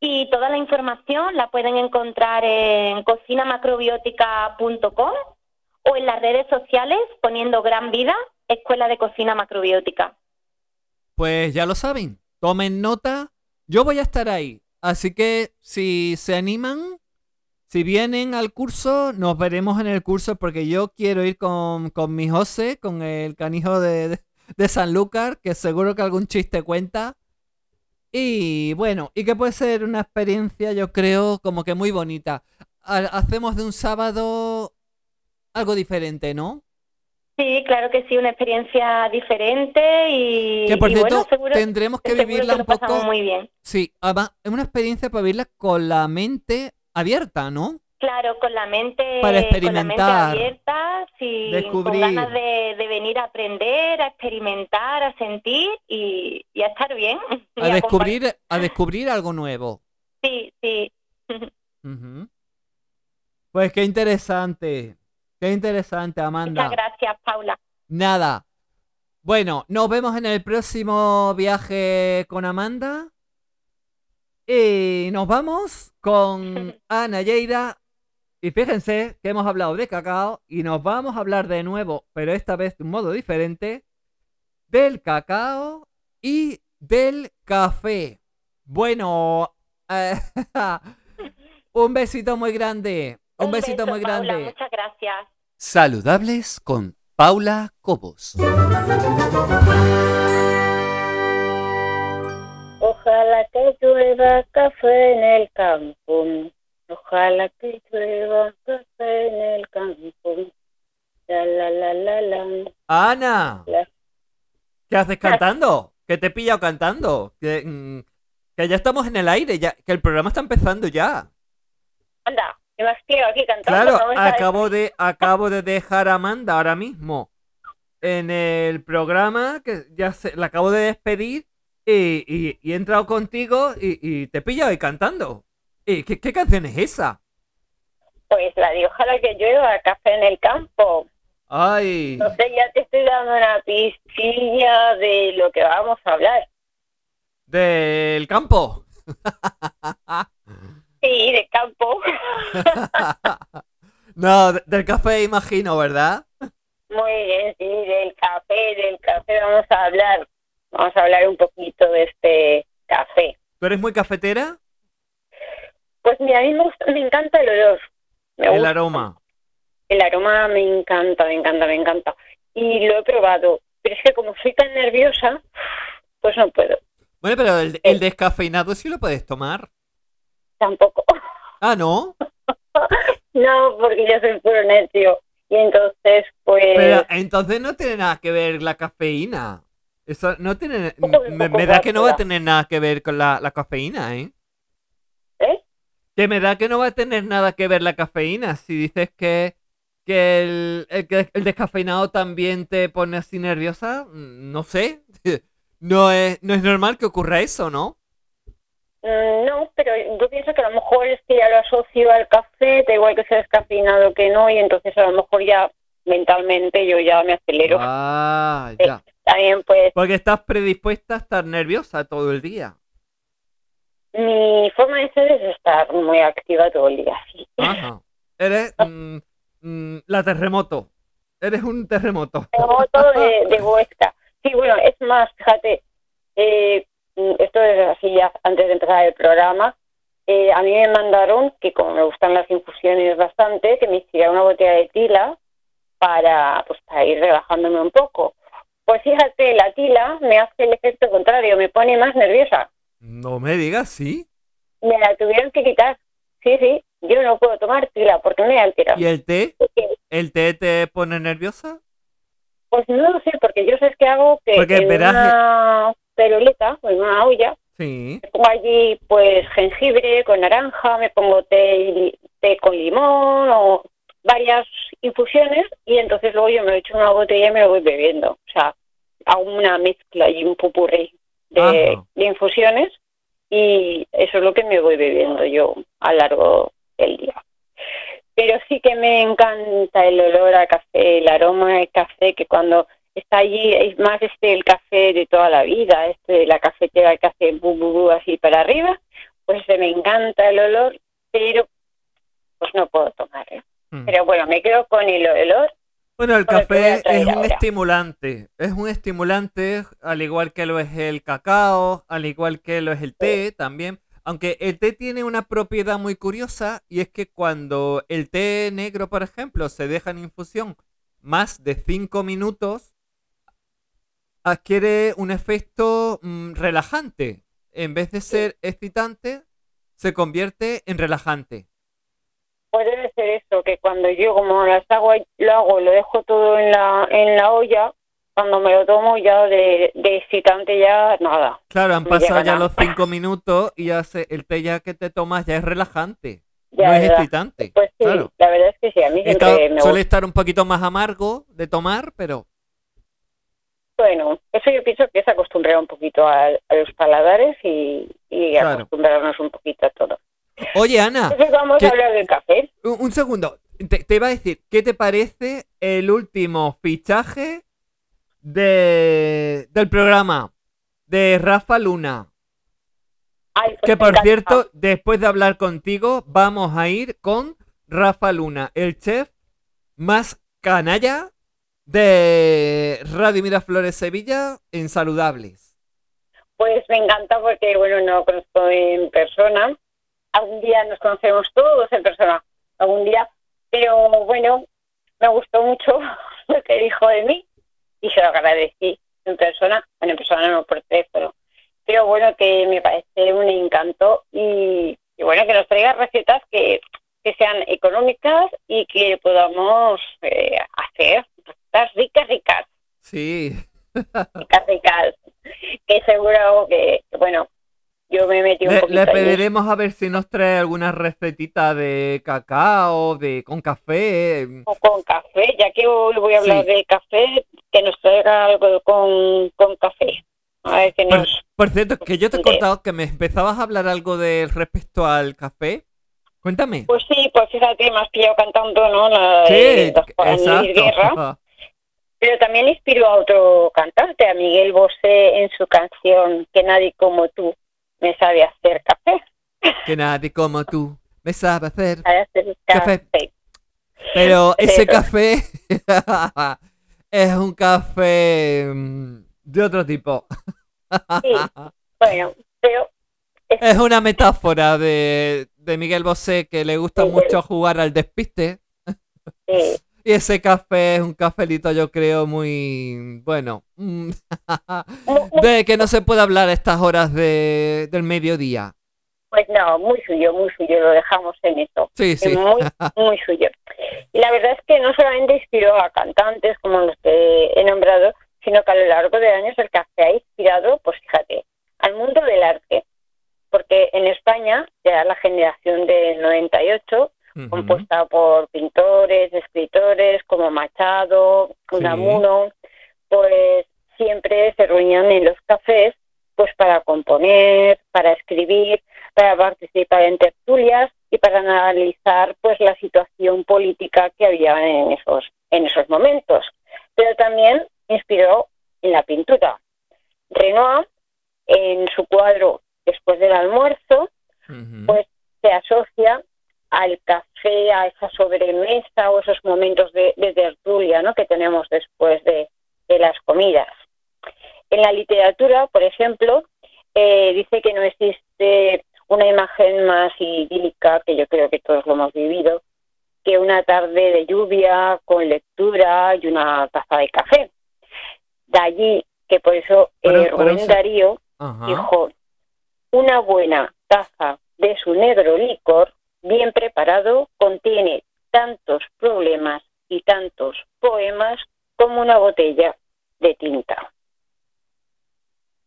y toda la información la pueden encontrar en cocinamacrobiótica.com o en las redes sociales poniendo Gran Vida, Escuela de Cocina Macrobiótica. Pues ya lo saben, tomen nota. Yo voy a estar ahí. Así que si se animan, si vienen al curso, nos veremos en el curso porque yo quiero ir con, con mi José, con el canijo de, de, de Sanlúcar, que seguro que algún chiste cuenta. Y bueno, y que puede ser una experiencia, yo creo, como que muy bonita. Ha- Hacemos de un sábado algo diferente, ¿no? Sí, claro que sí, una experiencia diferente y, Que por y cierto, bueno, seguro, tendremos que vivirla un poco. muy bien. Sí, además, es una experiencia para vivirla con la mente abierta, ¿no? Claro, con la mente, Para con la mente experimentar, abierta, sí, descubrir. con ganas de, de venir a aprender, a experimentar, a sentir y, y a estar bien. *laughs* A descubrir, a descubrir algo nuevo. Sí, sí. *laughs* Pues qué interesante. Qué interesante, Amanda. Muchas gracias, Paula. Nada. Bueno, nos vemos en el próximo viaje con Amanda. Y nos vamos con *laughs* Ana Lleida. Y fíjense que hemos hablado de cacao y nos vamos a hablar de nuevo, pero esta vez de un modo diferente, del cacao y del café. Bueno, eh, *laughs* un besito muy grande. Un, besito beso, muy Paula, grande. muchas gracias. Saludables con Paula Cobos. Ojalá que llueva café en el campo. Ojalá que llueva café en el campo. La la la la la. Ana, la. ¿qué haces cantando? Que te he pillado cantando. Que, mm, que ya estamos en el aire, ya, que el programa está empezando ya. Anda, me has pillado aquí cantando. Claro, ¿no me acabo de, acabo de dejar a Amanda ahora mismo en el programa, que ya se, la acabo de despedir y, y- y he entrado contigo y, y te he pillado ahí cantando. ¿Y qué, qué canción es esa? Pues la de ojalá que llueva café en el campo. Ay, No sé, ya te estoy dando una pistilla de lo que vamos a hablar. del campo. Sí, de campo. *laughs* no, de- del café imagino, ¿verdad? Muy bien, sí, del café, del café vamos a hablar. Vamos a hablar un poquito de eres muy cafetera? Pues mira, a mí me, gusta- me encanta el olor. Me El gusta. aroma. El aroma me encanta, me encanta, me encanta. Y lo he probado. Pero es que como soy tan nerviosa, pues no puedo. Bueno, pero el, el descafeinado sí lo puedes tomar. Tampoco. Ah, ¿no? *laughs* No, porque yo soy puro necio. Y entonces, pues... Pero entonces no tiene nada que ver la cafeína. Eso no tiene... Me, me da que no va a tener nada que ver con la, la cafeína, ¿eh? ¿Eh? Que me da que no va a tener nada que ver la cafeína. Si dices que, que el, el, descafeinado también te pone así nerviosa, mm, no sé. *laughs* No es, no es normal que ocurra eso, ¿no? Mm, No, pero yo pienso que a lo mejor es que ya lo asocio al café, da igual que sea descafeinado que no, y entonces a lo mejor ya mentalmente yo ya me acelero. Ah, Sí. ya. También pues Porque estás predispuesta a estar nerviosa todo el día. Mi forma de ser es estar muy activa todo el día, sí. Ajá. Eres *laughs* mm, mm, la terremoto. Eres un terremoto. Terremoto de, de *laughs* Huesca. Sí, bueno, es más, fíjate, eh, mm, esto es así ya antes de empezar el programa. eh, a mí me mandaron, que como me gustan las infusiones bastante, que me hiciera una botella de tila para, pues, para ir relajándome un poco. Pues fíjate, la tila me hace el efecto contrario, me pone más nerviosa. No me digas, ¿sí? Me la tuvieron que quitar. Sí, sí, yo no puedo tomar tila porque me altera. ¿Y el té? ¿El té te pone nerviosa? Pues no lo sé, porque yo sé que hago que Porque en verás- una peroleta, o en una olla, Sí. me pongo allí pues jengibre con naranja, me pongo té, té con limón o varias infusiones y entonces luego yo me lo echo en una botella y me lo voy bebiendo. O sea, hago una mezcla y un pupurrí de, de infusiones y eso es lo que me voy bebiendo yo a largo del día. Pero sí que me encanta el olor a café, el aroma del café, que cuando está allí es más este el café de toda la vida, este la cafetera que hace bu, bu, bu así para arriba, pues me encanta el olor, pero pues no puedo tomarlo. Mm. Pero bueno, me quedo con el olor. Bueno, el café es un ahora. estimulante. Es un estimulante, al igual que lo es el cacao, al igual que lo es el té también. Aunque el té tiene una propiedad muy curiosa y es que cuando el té negro, por ejemplo, se deja en infusión más de 5 minutos, adquiere un efecto mm, relajante. En vez de ser excitante, se convierte en relajante. Pues debe ser eso, que cuando yo como las hago, lo hago, lo dejo todo en la, en la olla, cuando me lo tomo ya de, de excitante ya nada. Claro, han pasado ya nada. los cinco minutos y ya se- el té ya que te tomas ya es relajante, Ya, no es excitante. Pues sí, claro. la verdad es que sí, a mí Está- me suele gusta. estar un poquito más amargo de tomar, pero Bueno, eso yo pienso que es acostumbrar un poquito a, a los paladares y, y Claro. acostumbrarnos un poquito a todo. Oye Ana, *laughs* Entonces vamos ¿qué- a hablar del café. un, un segundo, te, te iba a decir, ¿qué te parece el último fichaje de del programa de Rafa Luna? Ay, pues Que por encanta. cierto, después de hablar contigo, vamos a ir con Rafa Luna, el chef más canalla de Radio Miraflores Sevilla en Saludables. Pues me encanta porque, bueno, no conozco en persona. Algún día nos conocemos todos en persona, algún día. Pero bueno, me gustó mucho *laughs* lo que dijo de mí y se lo agradecí en persona. Bueno, en persona no por teléfono. Pero bueno, que me parece un encanto y, y bueno, que nos traiga recetas que, que sean económicas y que podamos eh, hacer recetas ricas, ricas Sí, ricas, ricas, que seguro que, que, bueno, yo me metí un le, poquito le pediremos a ver si nos trae alguna recetita de cacao, de con café. O con café, ya que hoy voy a hablar Sí. de café, que nos traiga algo con, con café. A ver que Por, nos... por cierto, que yo te he contado que me empezabas a hablar algo de respecto al café. Cuéntame. Pues sí, pues fíjate, me has pillado cantando, ¿no? La Sí, de Guerra. *laughs* Pero también inspiró a otro cantante, a Miguel Bosé, en su canción Que nadie como tú me sabe hacer café. Que nadie como tú me sabe hacer. Sabe hacer Café. café. Pero ese café *laughs* es un café mm, de otro tipo. Sí. Bueno, pero Es una metáfora de, de Miguel Bosé que le gusta mucho jugar al despiste. Sí, Y ese café es un cafelito, yo creo, muy bueno. mm, *laughs* De que no se puede hablar a estas horas de, del mediodía. pues no, muy suyo, muy suyo, lo dejamos en eso. Sí, Es sí. Muy, *laughs* muy suyo. Y la verdad es que no solamente inspiró a cantantes como los que he nombrado, sino que a lo largo de años el café ha inspirado, pues fíjate, al mundo del arte. Porque en España, ya la generación del 98, Compuesta por pintores, escritores como Machado, Unamuno, pues siempre se reunían en los cafés pues para componer, para escribir, para participar en tertulias y para analizar pues la situación política que había en esos en esos momentos. Pero también inspiró en la pintura. Renoir en su cuadro Después del almuerzo pues se asocia al café, a esa sobremesa o esos momentos de, de tertulia ¿no? que tenemos después de, de las comidas. En la literatura, por ejemplo, eh, dice que no existe una imagen más idílica, que yo creo que todos lo hemos vivido, que una tarde de lluvia con lectura y una taza de café. De allí que por eso eh, Pero- Rubén Darío Ajá. dijo, una buena taza de su negro licor, bien preparado, contiene tantos problemas y tantos poemas como una botella de tinta.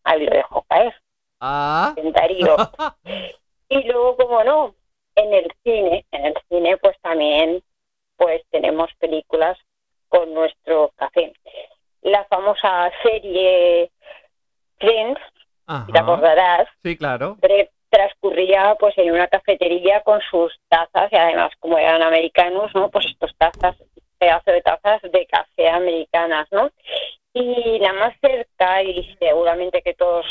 Ahí lo dejo caer, Ah. en Darío. *laughs* Y luego, como no, en el cine, en el cine pues también pues tenemos películas con nuestro café. La famosa serie Friends, si te Ajá. acordarás, Sí, claro. Transcurría pues en una cafetería con sus tazas y además como eran americanos, ¿no? Pues estos tazas, pedazo de tazas de café americanas, ¿no? Y la más cerca y seguramente que todos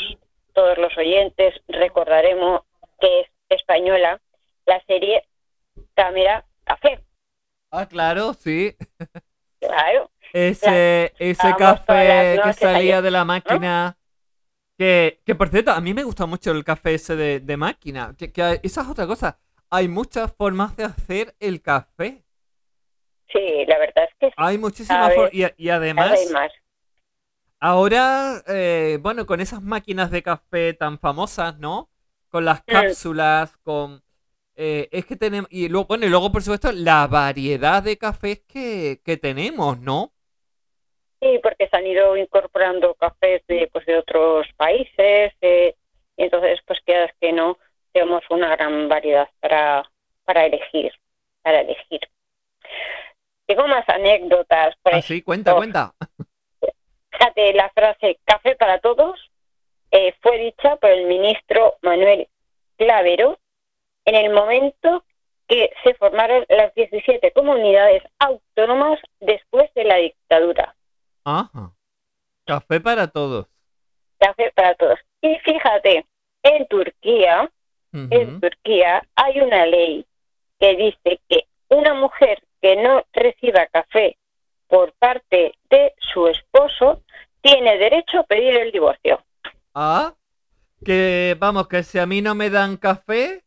todos los oyentes recordaremos que es española, la serie Cámara Café. Ah, claro, sí. Claro, Ese, ese café que salía de la máquina. Que, que por cierto, a mí me gusta mucho el café ese de, de máquina. Que, que esa es otra cosa. Hay muchas formas de hacer el café. sí, la verdad es que sí, Hay muchísimas formas. Y, además, ahora, eh, bueno, con esas máquinas de café tan famosas, ¿no? Con las Mm. cápsulas, con... eh, es que tenemos... Y luego, bueno, y luego, por supuesto, la variedad de cafés que, que tenemos, ¿no? Sí, porque se han ido incorporando cafés de, pues, de otros países eh, y entonces, pues quedas que no, tenemos una gran variedad para, para elegir, para elegir. Tengo más anécdotas. Por Así, cuenta, ejemplo, cuenta. Fíjate, la frase café para todos eh, fue dicha por el ministro Manuel Clavero en el momento que se formaron las 17 comunidades autónomas después de la dictadura. Ajá. Café para todos. Café para todos. Y fíjate, en Turquía, en. Turquía hay una ley que dice que una mujer que no reciba café por parte de su esposo tiene derecho a pedir el divorcio. Ah, que vamos, que si a mí no me dan café,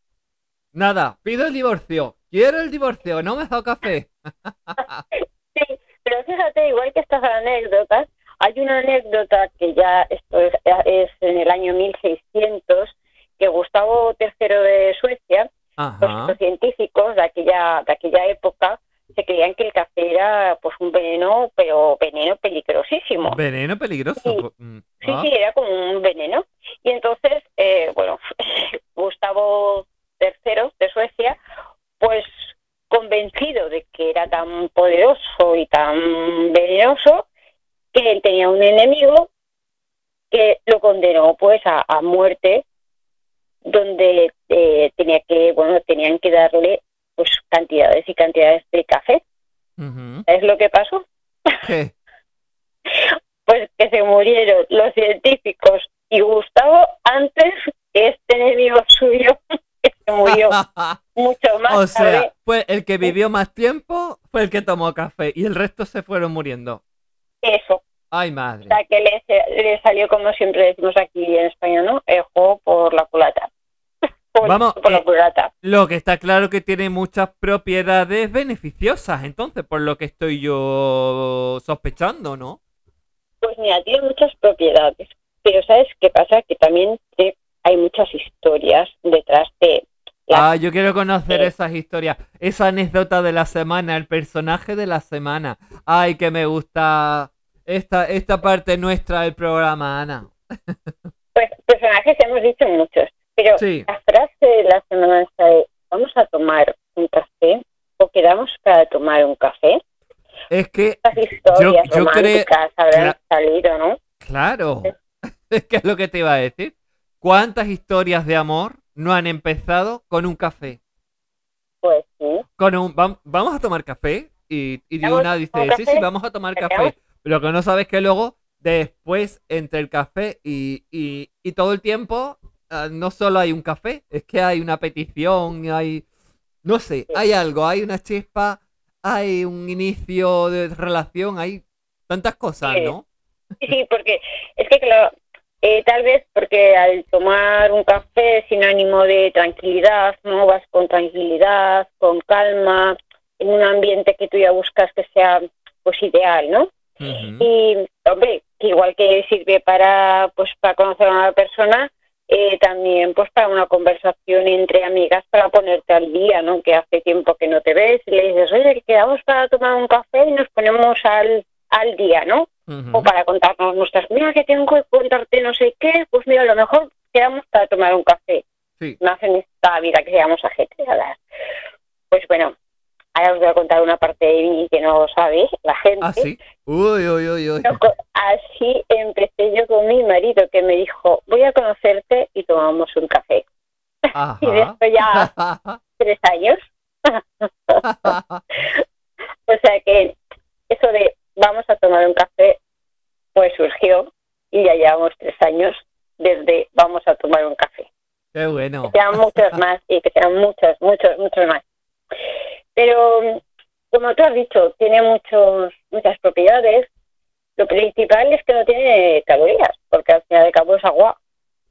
nada, pido el divorcio. Quiero el divorcio, no me dado café. *laughs* Pero fíjate, igual que estas anécdotas, hay una anécdota que ya esto es, es en el año 1600, que Gustavo III de Suecia, Ajá. los científicos de aquella, de aquella época, se creían que el café era pues un veneno, pero veneno peligrosísimo. Veneno peligroso. Sí. mm, Sí, ah, sí, era como un veneno. Y entonces, eh, bueno, *laughs* Gustavo III de Suecia, pues convencido de que era tan poderoso y tan venenoso, que él tenía un enemigo que lo condenó pues a, a muerte, donde eh, tenía que, bueno, tenían que darle pues cantidades y cantidades de café. ujú. ¿Sabes lo que pasó? ¿Qué? *laughs* pues que se murieron los científicos y Gustavo antes que este enemigo suyo *laughs* que murió *laughs* mucho más o sea, tarde. pues el que vivió más tiempo fue el que tomó café y el resto se fueron muriendo. Eso, Ay, o madre. sea que le, le salió como siempre decimos aquí en España, ¿no? El juego por la culata. *laughs* Vamos, por la eh, culata. Lo que está claro que tiene muchas propiedades beneficiosas, entonces, por lo que estoy yo sospechando, ¿no? Pues mira, tiene muchas propiedades, pero ¿sabes qué pasa? Que también hay muchas historias detrás de. Ah, yo quiero conocer Eh. esas historias, esa anécdota de la semana, el personaje de la semana. Ay, que me gusta esta, esta parte nuestra del programa, Ana. Pues personajes hemos dicho muchos, pero Sí. la frase de la semana esta de vamos a tomar un café o quedamos para tomar un café. Es que, Estas historias yo creo- románticas habrán Cla- salido, ¿no? claro, *laughs* es que es lo que te iba a decir. ¿Cuántas historias de amor no han empezado con un café? Pues sí. Con un, vam- vamos a tomar café y, y de ¿Vamos una a dice, tomar sí, café? sí, vamos a tomar ¿Te café. Lo que no sabes es que luego, después, entre el café y, y, y todo el tiempo, ah, no solo hay un café, es que hay una petición, hay, no sé, hay algo, hay una chispa, hay un inicio de relación, hay tantas cosas, Sí. ¿no? Sí, sí, porque es que claro, eh, tal vez porque al tomar un café es sinónimo de tranquilidad, ¿no? Vas con tranquilidad, con calma, en un ambiente que tú ya buscas que sea pues ideal, ¿no? Y, hombre, igual que sirve para, pues, para conocer a una persona, eh, también pues para una conversación entre amigas para ponerte al día, ¿no? Que hace tiempo que no te ves y le dices, oye, que quedamos para tomar un café y nos ponemos al, al día, ¿no? O para contarnos nuestras, mira, que tengo que contarte no sé qué, pues mira, a lo mejor quedamos para tomar un café. Sí. No hacen esta vida que seamos ajetreadas. Pues bueno, ahora os voy a contar una parte de mí que no sabe la gente. ¿Ah, sí? Uy, uy, uy, Así empecé yo con mi marido que me dijo, voy a conocerte y tomamos un café. Ajá. *laughs* Y de esto ya *laughs* tres años. *laughs* O sea que eso de vamos a tomar un café, pues surgió y ya llevamos tres años desde vamos a tomar un café. Qué bueno. Que sean muchos *laughs* más y que sean muchos, muchos, muchos más. Pero como tú has dicho, tiene muchos, muchas propiedades. Lo principal es que no tiene calorías, porque al final de cabo es agua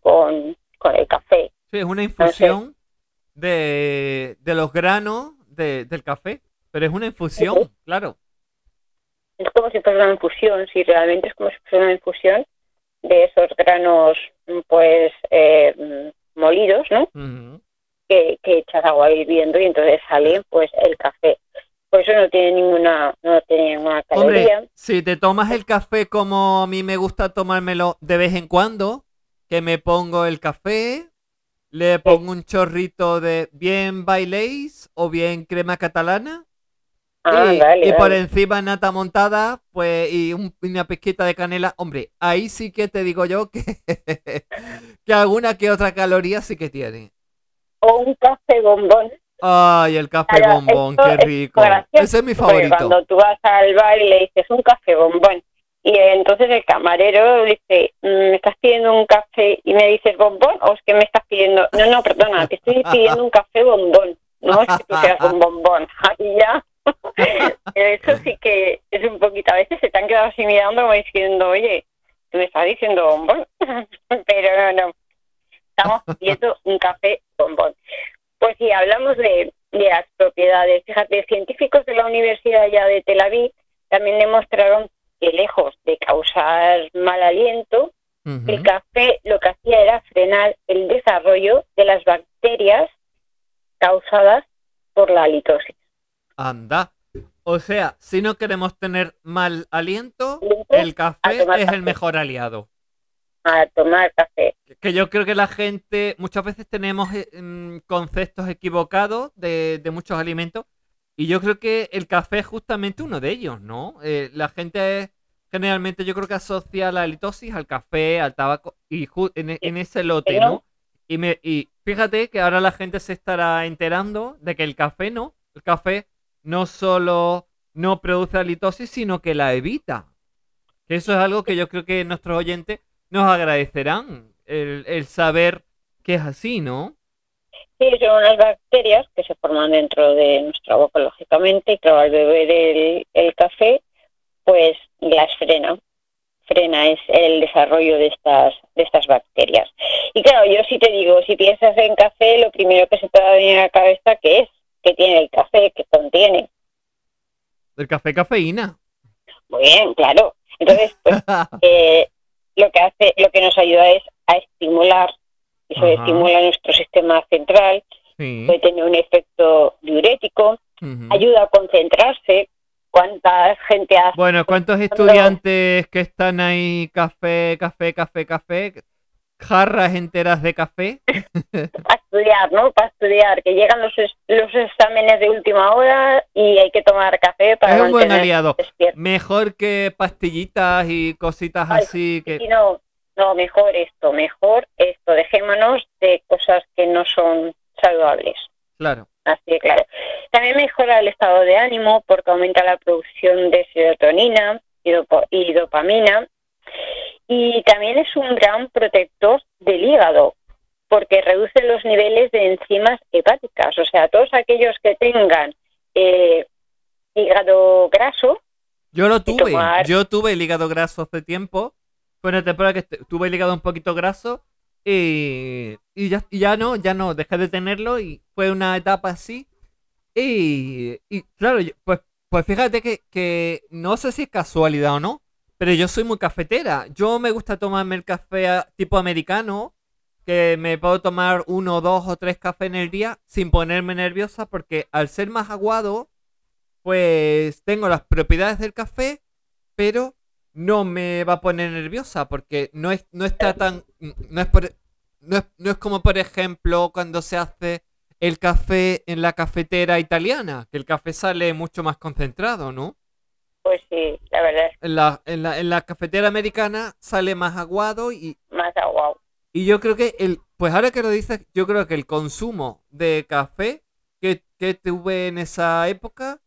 con, con el café. Sí, es una infusión de, de los granos de- del café, pero es una infusión, claro. Es como si fuera una infusión, sí, realmente es como si fuera una infusión de esos granos, pues, eh, molidos, ¿no? Ujú. Que, que echas agua hirviendo y entonces sale, pues, el café. Por eso no tiene ninguna, no tiene ninguna caloría. Hombre, si te tomas el café como a mí me gusta tomármelo de vez en cuando, que me pongo el café, le pongo un chorrito de bien bailéis o bien crema catalana Ah, y, vale, y por encima nata montada, pues y un- una pizquita de canela. Hombre, ahí sí que te digo yo que, *laughs* que alguna que otra caloría sí que tiene. O un café bombón. Ay, el café bombón, qué rico. Ese es mi favorito. cuando tú vas al bar y le dices un café bombón y entonces el camarero dice, "Mm, ¿me estás pidiendo un café y me dices bombón o es que me estás pidiendo? No, no, perdona, te estoy pidiendo un café bombón. No es que tú seas un bombón. *laughs* Ahí ya. Pero *laughs* eso sí que es un poquito. A veces se te han quedado así mirando como diciendo, oye, tú me estás diciendo bombón. *laughs* Pero no, no. Estamos *laughs* pidiendo un café bombón. Pues si hablamos de, de las propiedades, fíjate, científicos de la Universidad ya de Tel Aviv también demostraron que lejos de causar mal aliento, el café lo que hacía era frenar el desarrollo de las bacterias causadas por la halitosis. Anda. O sea, si no queremos tener mal aliento, el café es café. el mejor aliado. A tomar café. Que yo creo que la gente, muchas veces tenemos eh, mm, conceptos equivocados de, de muchos alimentos y yo creo que el café es justamente uno de ellos, ¿no? Eh, la gente generalmente yo creo que asocia la halitosis al café, al tabaco y en, en ese lote, ¿no? Y, me, y fíjate que ahora la gente se estará enterando de que el café no, el café no solo no produce halitosis, sino que la evita. Eso es algo que yo creo que nuestros oyentes nos agradecerán, el, el saber que es así, ¿no? Sí, son unas bacterias que se forman dentro de nuestra boca, lógicamente, y claro, al beber el, el café, pues las frena. frena es el desarrollo de estas, de estas bacterias. Y claro, yo sí te digo, si piensas en café, lo primero que se te va a venir a la cabeza, ¿qué es? ¿Qué tiene el café? ¿Qué contiene? El café cafeína. Muy bien, claro. Entonces, pues, *laughs* eh, lo que hace, lo que nos ayuda es a estimular, eso Ajá. estimula nuestro sistema central, sí. puede tener un efecto diurético, ayuda a concentrarse. ¿Cuánta gente hace Bueno, ¿cuántos estudiantes que están ahí café, café, café, café? Jarras enteras de café. *laughs* para estudiar, ¿no? Para estudiar, que llegan los, los exámenes de última hora y hay que tomar café para Es un buen aliado. Mejor que pastillitas y cositas Ay, así que... No, no, mejor esto, mejor esto. Dejémonos de cosas que no son saludables. Claro. Así de claro. También mejora el estado de ánimo porque aumenta la producción de serotonina y, dopo- y dopamina. Y también es un gran protector del hígado porque reduce los niveles de enzimas hepáticas. O sea, todos aquellos que tengan eh, hígado graso, Yo lo tuve. tomar- Yo tuve el hígado graso hace tiempo. Fue una temporada que tuve el hígado un poquito graso. Y, y ya, ya no, ya no, dejé de tenerlo y fue una etapa así. Y, y claro, pues, pues fíjate que, que no sé si es casualidad o no, pero yo soy muy cafetera. Yo me gusta tomarme el café a- tipo americano, que me puedo tomar uno, dos o tres cafés en el día sin ponerme nerviosa porque al ser más aguado, pues tengo las propiedades del café, pero no me va a poner nerviosa porque no es no está tan no es no es, no es como por ejemplo cuando se hace el café en la cafetera italiana, que el café sale mucho más concentrado, ¿no? Pues sí, la verdad En la, en la, en la cafetera americana sale más aguado y, más aguado. y yo creo que el, pues ahora que lo dices, yo creo que el consumo de café que, que tuve en esa época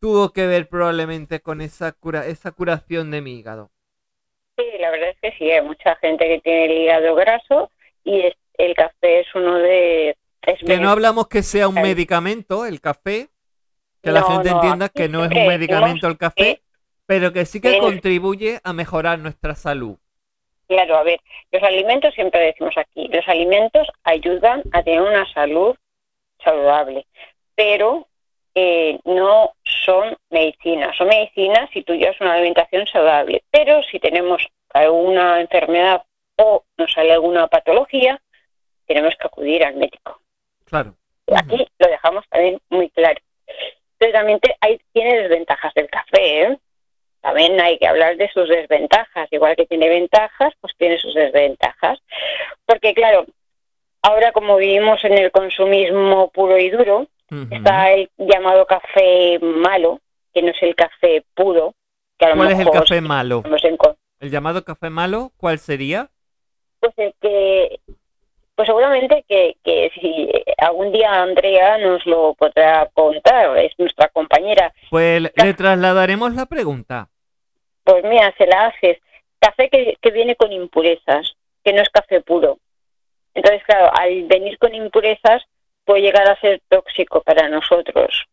tuvo que ver probablemente con esa cura, esa curación de mi hígado. Sí, la verdad es que sí, hay mucha gente que tiene el hígado graso y es- el café es uno de... Es Que no hablamos que sea un medicamento, el café, que la gente no, entienda que no es un medicamento el café, pero que sí que que- contribuye a mejorar nuestra salud. Claro, a ver, los alimentos, siempre decimos aquí, los alimentos ayudan a tener una salud saludable, pero eh, no son medicinas. Son medicinas si tú llevas una alimentación saludable, pero si tenemos alguna enfermedad o nos sale alguna patología, tenemos que acudir al médico. Claro. Aquí lo dejamos también muy claro. Pero también te- hay, tiene desventajas del café, ¿eh? También hay que hablar de sus desventajas. Igual que tiene ventajas, pues tiene sus desventajas. Porque claro, ahora como vivimos en el consumismo puro y duro, está el llamado café malo, que no es el café puro, que a lo ¿Cuál es el café malo? ¿El llamado café malo? ¿Cuál sería? pues el que pues seguramente que, que si algún día Andrea nos lo podrá contar, es nuestra compañera. Pues le- trasladaremos la pregunta. Pues mira, se la haces. Café que, que viene con impurezas, que no es café puro. Entonces, claro, al venir con impurezas puede llegar a ser tóxico para nosotros.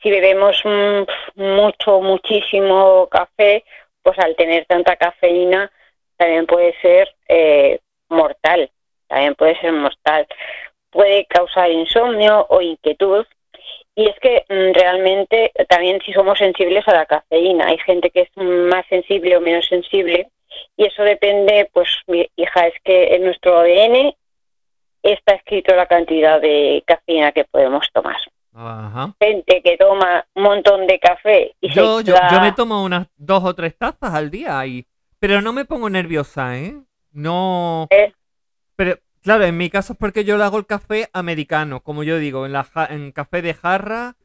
Si bebemos mm, mucho, muchísimo café, pues al tener tanta cafeína también puede ser eh, mortal. También puede ser mortal. Puede causar insomnio o inquietud. Y es que mm, realmente también si somos sensibles a la cafeína, hay gente que es más sensible o menos sensible y eso depende, pues mi hija, es que en nuestro ADN está escrito la cantidad de cafeína que podemos tomar. Ajá. Gente que toma un montón de café y Yo, se yo, da- yo me tomo unas dos o tres tazas al día, y, pero no me pongo nerviosa, ¿eh? No... Eh. Pero claro, en mi caso es porque yo le hago el café americano, como yo digo, en, la en café de jarra.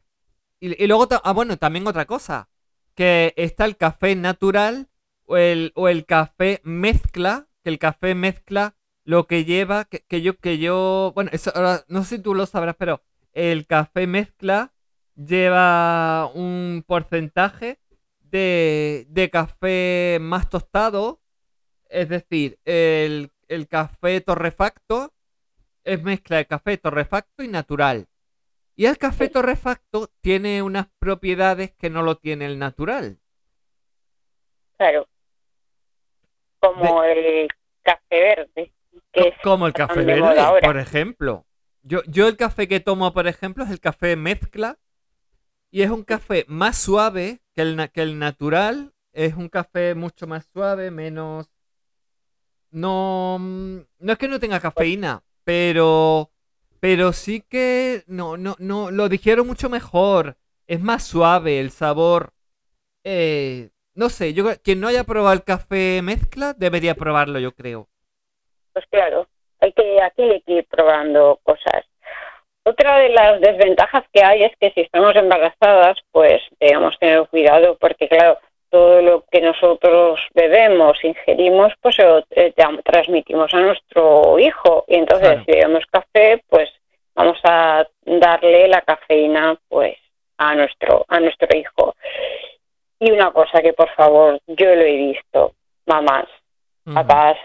Y, y luego, ah, bueno, también otra cosa, que está el café natural o el, o el café mezcla, que el café mezcla lo que lleva, que, que yo, que yo, bueno, eso ahora, no sé si tú lo sabrás, pero el café mezcla lleva un porcentaje de, de café más tostado, es decir, el, el café torrefacto es mezcla de café torrefacto y natural. Y el café torrefacto tiene unas propiedades que no lo tiene el natural. Claro. como el café verde. Que Como el café verde, por ejemplo. Yo, yo el café que tomo, por ejemplo, es el café mezcla. Y es un café más suave que el, que el natural. Es un café mucho más suave, menos... No, no es que no tenga cafeína, pero, pero sí que no, no, no, lo dijeron mucho mejor. Es más suave el sabor. Eh, no sé, yo quien no haya probado el café mezcla debería probarlo, yo creo. Pues claro, hay que, aquí hay que ir probando cosas. Otra de las desventajas que hay es que si estamos embarazadas, pues debemos tener cuidado porque, claro, todo lo que nosotros bebemos, ingerimos, pues se lo eh, tra- transmitimos a nuestro hijo. Y entonces, Claro. si bebemos café, pues vamos a darle la cafeína, pues, a nuestro, a nuestro hijo. Y una cosa que, por favor, yo lo he visto, mamás, papás,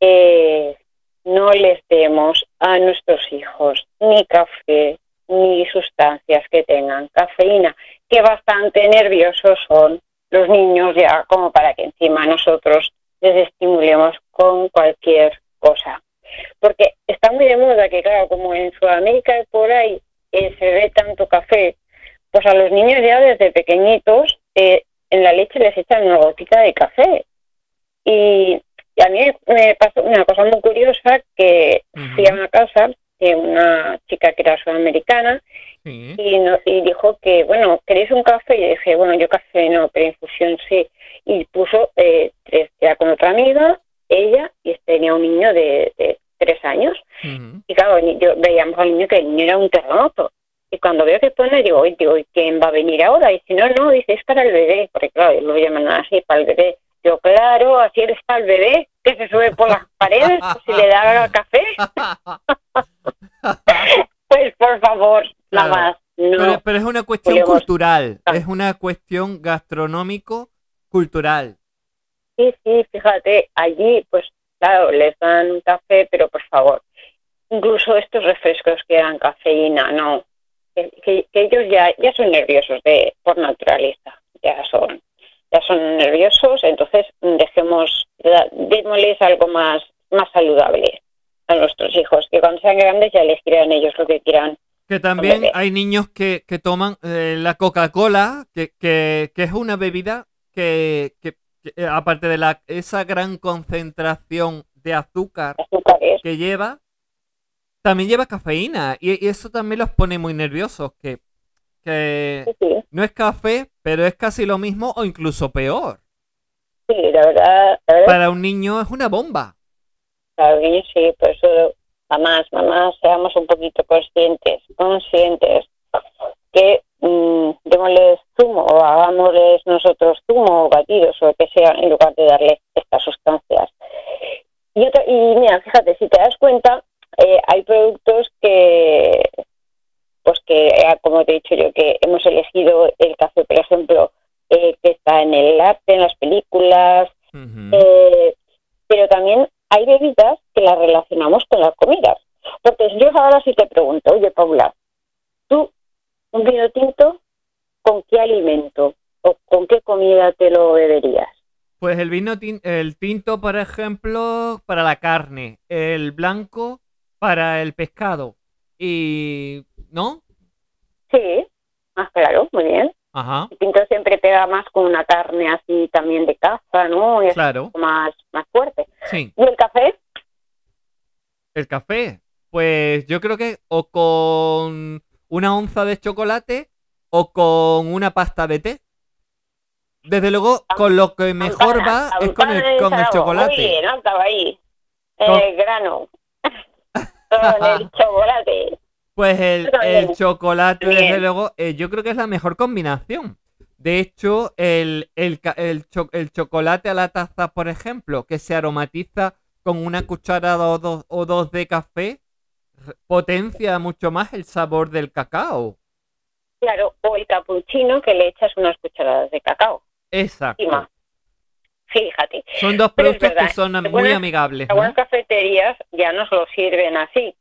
eh, no les demos a nuestros hijos ni café ni sustancias que tengan cafeína, que bastante nerviosos son los niños ya como para que encima nosotros les estimulemos con cualquier cosa. Porque está muy de moda que, claro, como en Sudamérica y por ahí eh, se ve tanto café, pues a los niños ya desde pequeñitos eh, en la leche les echan una gotita de café. Y, y a mí me pasó una cosa muy curiosa que fui a una casa de una chica que era sudamericana Sí. y, no- y dijo que, bueno, ¿queréis un café? Y yo dije, bueno, yo café no, pero infusión sí. Y puso eh, tres, era con otra amiga, ella, y tenía un niño de, de tres años. Y claro, yo veíamos al niño que el niño era un terremoto. Y cuando veo que pone, digo, "Oye, digo, ¿y quién va a venir ahora? Y si no, no, dice, es para el bebé. Porque claro, lo llaman así, para el bebé. Yo, claro, así eres el bebé, que se sube por las paredes, pues, si le da café. *laughs* Pues por favor, nada Claro. más. No, Pero, pero es una cuestión Podemos- cultural, Ah. es una cuestión gastronómico-cultural. Sí, sí, fíjate, allí, pues claro, les dan un café, pero por favor, incluso estos refrescos que dan cafeína, no, que, que- que ellos ya, ya son nerviosos de por naturaleza, ya son, ya son nerviosos, entonces dejemos, démosles algo más, más saludable a nuestros hijos, que cuando sean grandes ya les dirán ellos lo que quieran. Que también hay niños que, que toman eh, la Coca-Cola, que, que- que es una bebida que, que- eh, aparte de la, esa gran concentración de azúcar Azúcares, que lleva, también lleva cafeína. Y, y eso también los pone muy nerviosos, que, que sí, sí. no es café, pero es casi lo mismo o incluso peor. Sí, la verdad, la verdad Para un niño es una bomba. Claro sí, por eso, mamás, mamás, seamos un poquito conscientes, conscientes, que mm, démosles zumo o hagámosles nosotros zumo o batidos o lo que sea en lugar de darles estas sustancias. Y, otra- y mira, fíjate, si te das cuenta, eh, hay productos que, que, eh, como te he dicho yo, que hemos elegido el café, por ejemplo, eh, que está en el arte, en las películas, eh, pero también hay bebidas que las relacionamos con las comidas. Porque yo ahora sí te pregunto, oye Paula, ¿tú un vino tinto con qué alimento o con qué comida te lo beberías? Pues el vino tin- el tinto, por ejemplo, para la carne, el blanco para el pescado y ¿no? Sí, más claro, muy bien. Ajá, El tinto siempre pega más con una carne así también de caza, ¿no? Y claro, más, más fuerte. sí. ¿Y el café? El café, pues yo creo que o con una onza de chocolate o con una pasta de té. Desde luego, con lo que mejor va es con el, de con el Sarao. Muy chocolate. bien, ahí. Con- El grano. *laughs* con el chocolate. Pues el, chocolate, Bien. desde luego, eh, yo creo que es la mejor combinación. De hecho, el, el, el, cho- el chocolate a la taza, por ejemplo, que se aromatiza con una cucharada o dos, o dos de café, potencia mucho más el sabor del cacao. Claro, o el capuchino que le echas unas cucharadas de cacao Exacto. encima. Fíjate, Son dos productos que son muy amigables. ¿no? algunas cafeterías ya nos lo sirven así.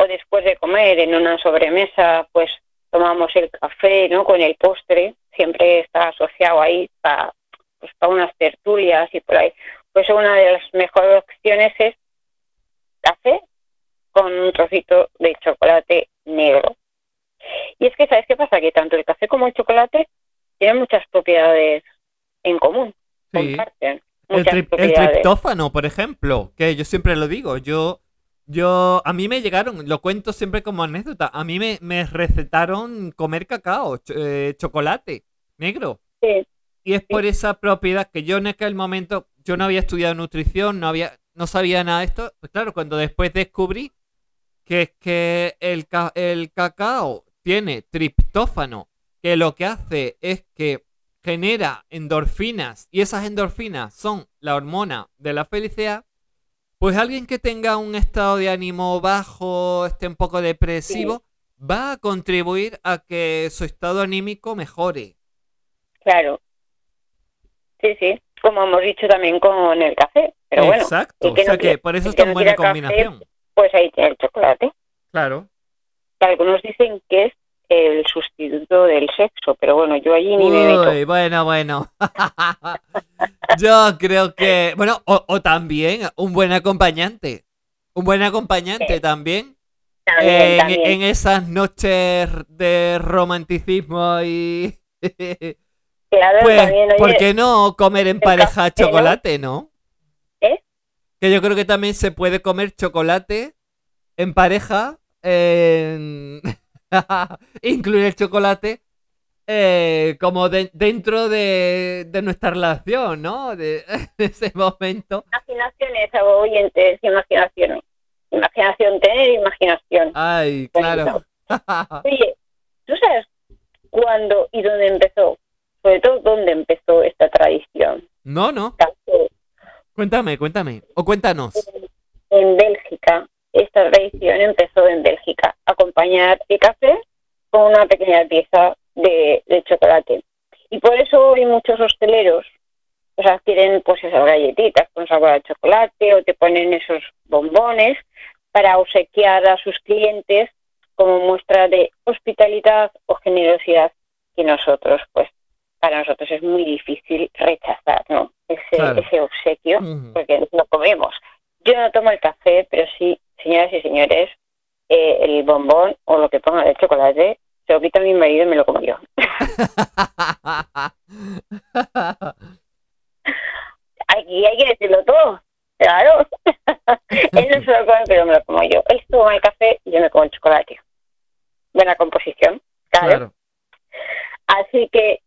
O después de comer en una sobremesa, pues tomamos el café, ¿no? Con el postre, siempre está asociado ahí para pues para unas tertulias y por ahí, pues una de las mejores opciones es café con un trocito de chocolate negro. Y es que, ¿sabes qué pasa? Que tanto el café como el chocolate tienen muchas propiedades en común. Sí. Comparten El, triptófano, por ejemplo, que yo siempre lo digo, yo, yo, a mí me llegaron, lo cuento siempre como anécdota, a mí me, me recetaron comer cacao, ch- eh, chocolate negro. Sí, Y es por esa propiedad que yo en aquel momento, yo no había estudiado nutrición, no había, no sabía nada de esto. Pues claro, cuando después descubrí que es que el, ca- el cacao tiene triptófano, que lo que hace es que genera endorfinas, y esas endorfinas son la hormona de la felicidad, pues alguien que tenga un estado de ánimo bajo, esté un poco depresivo, va a contribuir a que su estado anímico mejore. claro. Sí, sí, como hemos dicho también con el café. Pero bueno, Exacto, que o sea no que por eso es tan no buena café, combinación. pues ahí tiene el chocolate. Claro. Algunos dicen que es el sustituto del sexo, pero bueno, yo allí ni me meto. Uy, bueno, bueno. *laughs* Yo creo que, bueno, o, o también un buen acompañante. Un buen acompañante Sí. también. También, en, también. en esas noches de romanticismo y... *laughs* claro, Pues, también, oye, ¿por qué no comer en pareja chocolate, no? ¿Eh? Que yo creo que también se puede comer chocolate en pareja, en... *laughs* incluir el chocolate eh, como de- dentro de, de nuestra relación, ¿no? De, *laughs* de ese momento. imaginaciones, oyentes, imaginación. Imaginación, tener imaginación. Ay, claro. *laughs* Oye, ¿tú sabes cuándo y dónde empezó? Sobre todo, ¿dónde empezó esta tradición? no, no. Cuéntame, cuéntame. O cuéntanos. En Bélgica, esta tradición empezó en Bélgica. Acompañar el café con una pequeña pieza de, de chocolate. Y por eso hoy muchos hosteleros o sea, quieren pues esas galletitas con sabor a chocolate o te ponen esos bombones para obsequiar a sus clientes como muestra de hospitalidad o generosidad que nosotros, pues, para nosotros es muy difícil rechazar, ¿no? Ese, Claro. ese obsequio, porque lo comemos. Yo no tomo el café, pero sí, señoras y señores, eh, el bombón o lo que ponga de chocolate, se lo quita mi marido y me lo como yo. *laughs* Aquí hay que decirlo todo, claro. Él no se lo come, pero me lo como yo. Él se toma el café y yo me como el chocolate. Buena composición, claro. claro. Así que,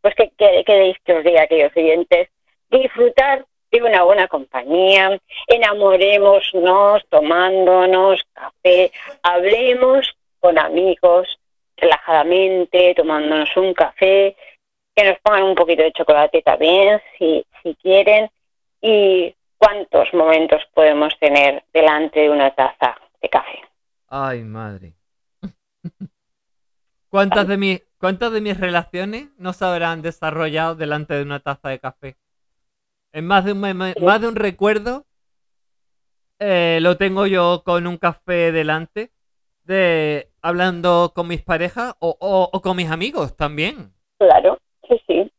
pues que que- queréis que os diga, queridos oyentes, disfrutar de una buena compañía, enamorémonos tomándonos café, hablemos con amigos relajadamente, tomándonos un café, que nos pongan un poquito de chocolate también, si, si quieren, y cuántos momentos podemos tener delante de una taza de café. Ay, madre. ¿Cuántas de, mis, ¿Cuántas de mis relaciones no se habrán desarrollado delante de una taza de café? En más de un, más de un recuerdo eh, lo tengo yo con un café delante, de hablando con mis parejas o, o- o con mis amigos también. Claro, sí, sí.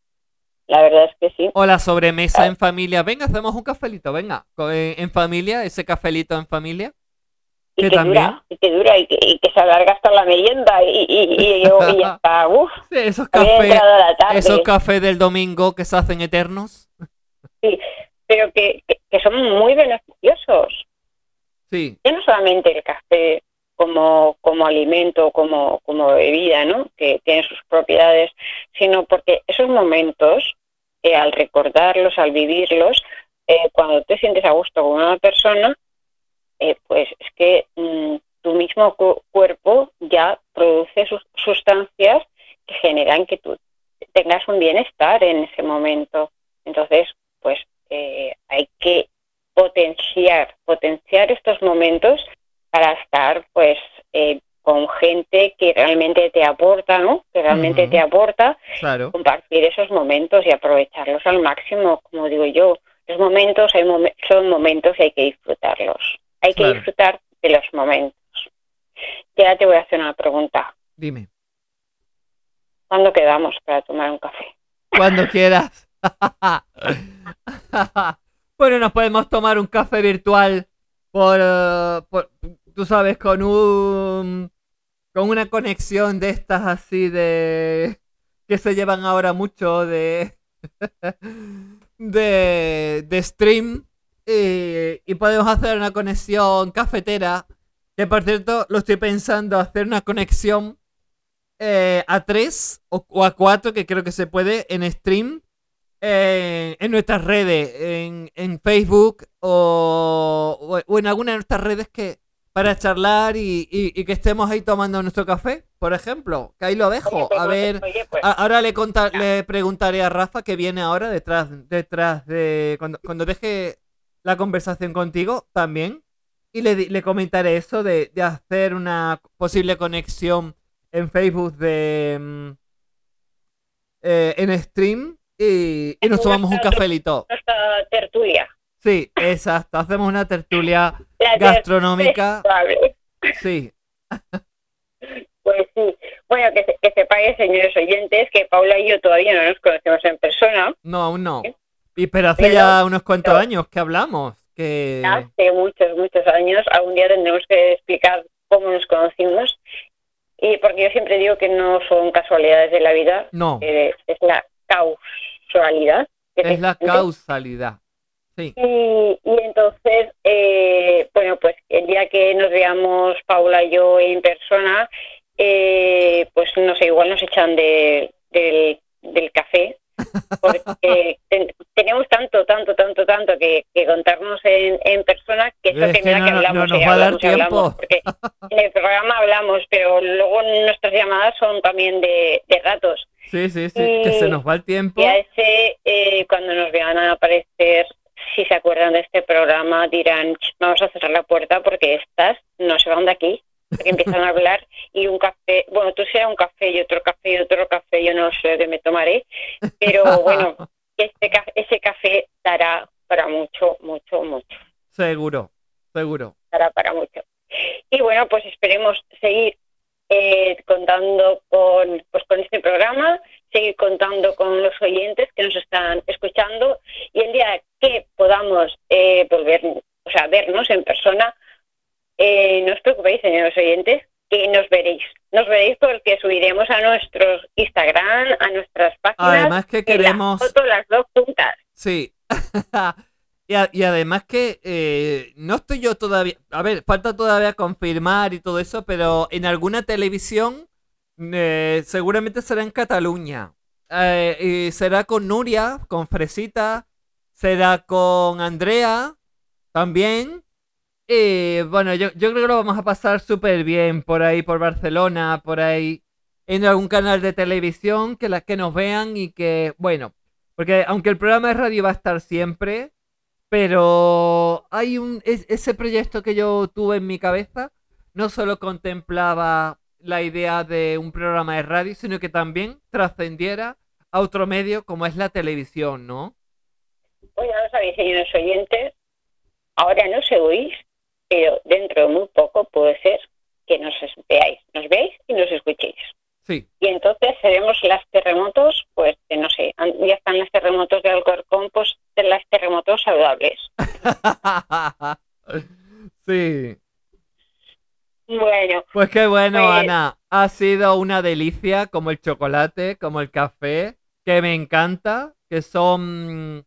La verdad es que sí. O la sobremesa en familia. Venga, hacemos un cafelito, venga. co- En, familia, ese cafelito en familia. y que que, también. dura, y que dura y que, y que se alarga hasta la merienda y, y, y, yo- y ya está, uff, *laughs* Sí, esos cafés, esos cafés del domingo que se hacen eternos. Pero que, que, que son muy beneficiosos. Sí, Ya no solamente el café como, como alimento, como, como bebida, ¿no? que tiene sus propiedades, sino porque esos momentos, eh, al recordarlos, al vivirlos, eh, cuando te sientes a gusto con una persona, eh, pues es que mm, tu mismo cu- cuerpo ya produce sus sustancias que generan que tú tengas un bienestar en ese momento. Entonces, pues eh, hay que potenciar, potenciar estos momentos para estar pues eh, con gente que realmente te aporta, ¿no? Que realmente te aporta, claro. compartir esos momentos y aprovecharlos al máximo, como digo yo. Los momentos hay momen- son momentos y hay que disfrutarlos. Hay que disfrutar de los momentos. Y ahora te voy a hacer una pregunta. Dime. ¿Cuándo quedamos para tomar un café? Cuando quieras. *laughs* bueno, nos podemos tomar un café virtual por, eh, por, tú sabes, con un con una conexión de estas así de que se llevan ahora mucho de *laughs* de, de stream y, podemos hacer una conexión cafetera que por cierto lo estoy pensando hacer una conexión eh, a 3 o, o a 4 que creo que se puede en stream en nuestras redes, en, en Facebook o, o- en alguna de nuestras redes que para charlar y, y- y que estemos ahí tomando nuestro café, por ejemplo. Que ahí lo dejo. Oye, pues, A ver, oye, pues, a- ahora le, conta- le preguntaré a Rafa que viene ahora detrás, detrás de. Cuando, cuando deje la conversación contigo también. Y le, le comentaré eso de, de hacer una posible conexión en Facebook de. mm, eh, en stream. Y, y nos tomamos un cafelito. nuestra tertulia. Sí, exacto. Hacemos una tertulia *laughs* La gastronómica. Sí. *laughs* Pues sí. Bueno, que, se- que sepáis, señores oyentes, que Paula y yo todavía no nos conocemos en persona. No, aún no. Y pero hace Pero- ya unos cuantos pero- años que hablamos. Que. Hace muchos, muchos años. Algún día tendremos que explicar cómo nos conocimos. Y porque yo siempre digo que no son casualidades de la vida, No. es la Es la causalidad. Sí. Y, y entonces, eh, bueno, pues el día que nos veamos Paula y yo en persona, eh, pues no sé, igual nos echan de, del, del café, porque *laughs* ten- tenemos tanto, tanto, tanto, tanto que, que contarnos en, en persona que eso Es que no- que no- hablamos, no nos y va a dar hablamos y hablamos, tiempo. porque en el programa hablamos, pero luego nuestras llamadas son también de, de ratos. Sí, sí, sí. Que se nos va el tiempo. Y a ese, eh, cuando nos vean aparecer, si se acuerdan de este programa, dirán, "Ch, vamos a cerrar la puerta porque estas no se van de aquí. Porque empiezan a *laughs* hablar y un café, bueno, tú sea un café y otro café y otro café, yo no sé qué me tomaré, pero *laughs* bueno, este ese café dará para mucho, mucho, mucho, Seguro, seguro. dará para mucho. Y bueno, pues esperemos seguir eh, contando con, pues con este programa, seguir contando con los oyentes que nos están escuchando y el día que podamos eh, volver, o sea, vernos en persona, eh, no os preocupéis, señores oyentes, que nos veréis. Nos veréis porque subiremos a nuestros Instagram, a nuestras páginas. Además que la queremos... foto las dos juntas. Sí. *laughs* y, además que eh, no estoy yo todavía... A ver, falta todavía confirmar y todo eso, pero en alguna televisión eh, seguramente será en Cataluña. Eh, y será con Nuria, con Fresita, será con Andrea también. Y bueno, yo, yo creo que lo vamos a pasar súper bien por ahí, por Barcelona, por ahí, en algún canal de televisión, que las que nos vean y que, bueno, porque aunque el programa de radio va a estar siempre, pero hay un es- ese proyecto que yo tuve en mi cabeza no solo contemplaba la idea de un programa de radio, sino que también trascendiera a otro medio como es la televisión, ¿no? Ya lo sabéis, señores oyentes, ahora no se oís, pero dentro de muy poco puede ser que nos veáis, nos veáis y nos escuchéis. Sí, Y entonces seremos las terremotos, pues que no sé, ya están las terremotos de Alcorcón, pues de las terremotos saludables. *laughs* sí. Bueno, Pues qué bueno, Pues- Ana. Ha sido una delicia, como el chocolate, como el café, que me encanta, que son,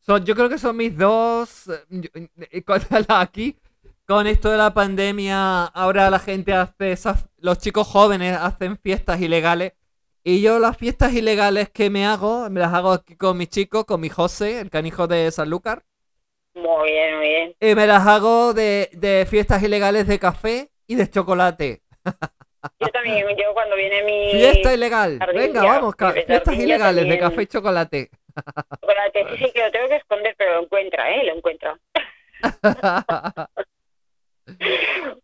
son yo creo que son mis dos, eh, eh, *laughs* aquí, con esto de la pandemia, ahora la gente hace, esas, los chicos jóvenes hacen fiestas ilegales, y yo las fiestas ilegales que me hago, me las hago aquí con mi chico, con mi José, el canijo de Sanlúcar, muy bien, muy bien. y me las hago de, de fiestas ilegales de café y de chocolate. Yo también, yo cuando viene mi Fiesta ilegal. Venga, vamos, fiestas ilegales de café y chocolate. chocolate, sí, sí, que lo tengo que esconder, pero lo encuentra, ¿eh? Lo encuentra. *laughs*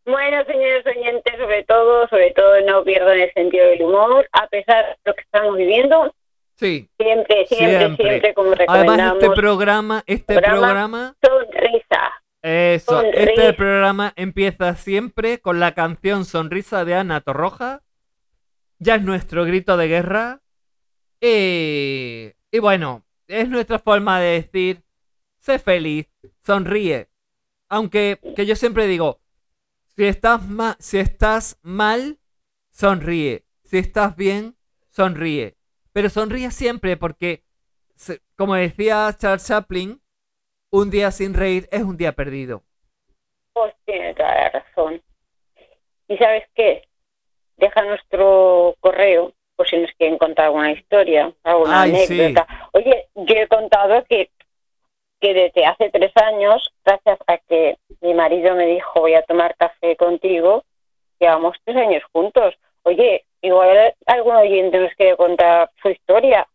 Bueno, señores oyentes, sobre todo, sobre todo no pierdan el sentido del humor, a pesar de lo que estamos viviendo, sí. siempre, siempre, Siempre. siempre, como Además, recomendamos, este programa, este programa- programa, sonrisa. eso, este sonrisa. programa empieza siempre con la canción Sonrisa de Ana Torroja. Ya es nuestro grito de guerra. Y, y bueno, es nuestra forma de decir, sé feliz, sonríe. Aunque que yo siempre digo, si estás, ma- si estás mal, sonríe. Si estás bien, sonríe. Pero sonríe siempre porque, como decía Charles Chaplin, un día sin reír es un día perdido. Pues tiene toda la razón. ¿Y sabes qué? Deja nuestro correo por si nos quieren contar alguna historia, alguna Ay, sí. anécdota. Oye, yo he contado que, que desde hace tres años, gracias a que mi marido me dijo voy a tomar café contigo, llevamos tres años juntos. Oye, igual algún oyente nos quiere contar su historia.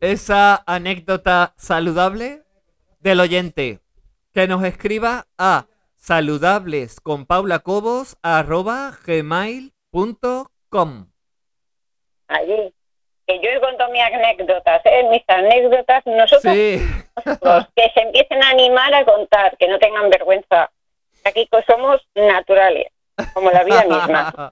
esa anécdota saludable del oyente que nos escriba a saludables con Paula Cobos arroba gmail.com. Allí. Que yo he contado mis anécdotas, ¿eh? mis anécdotas, nosotros Sí, los que se empiecen a animar a contar, que no tengan vergüenza. Aquí somos naturales, como la vida misma.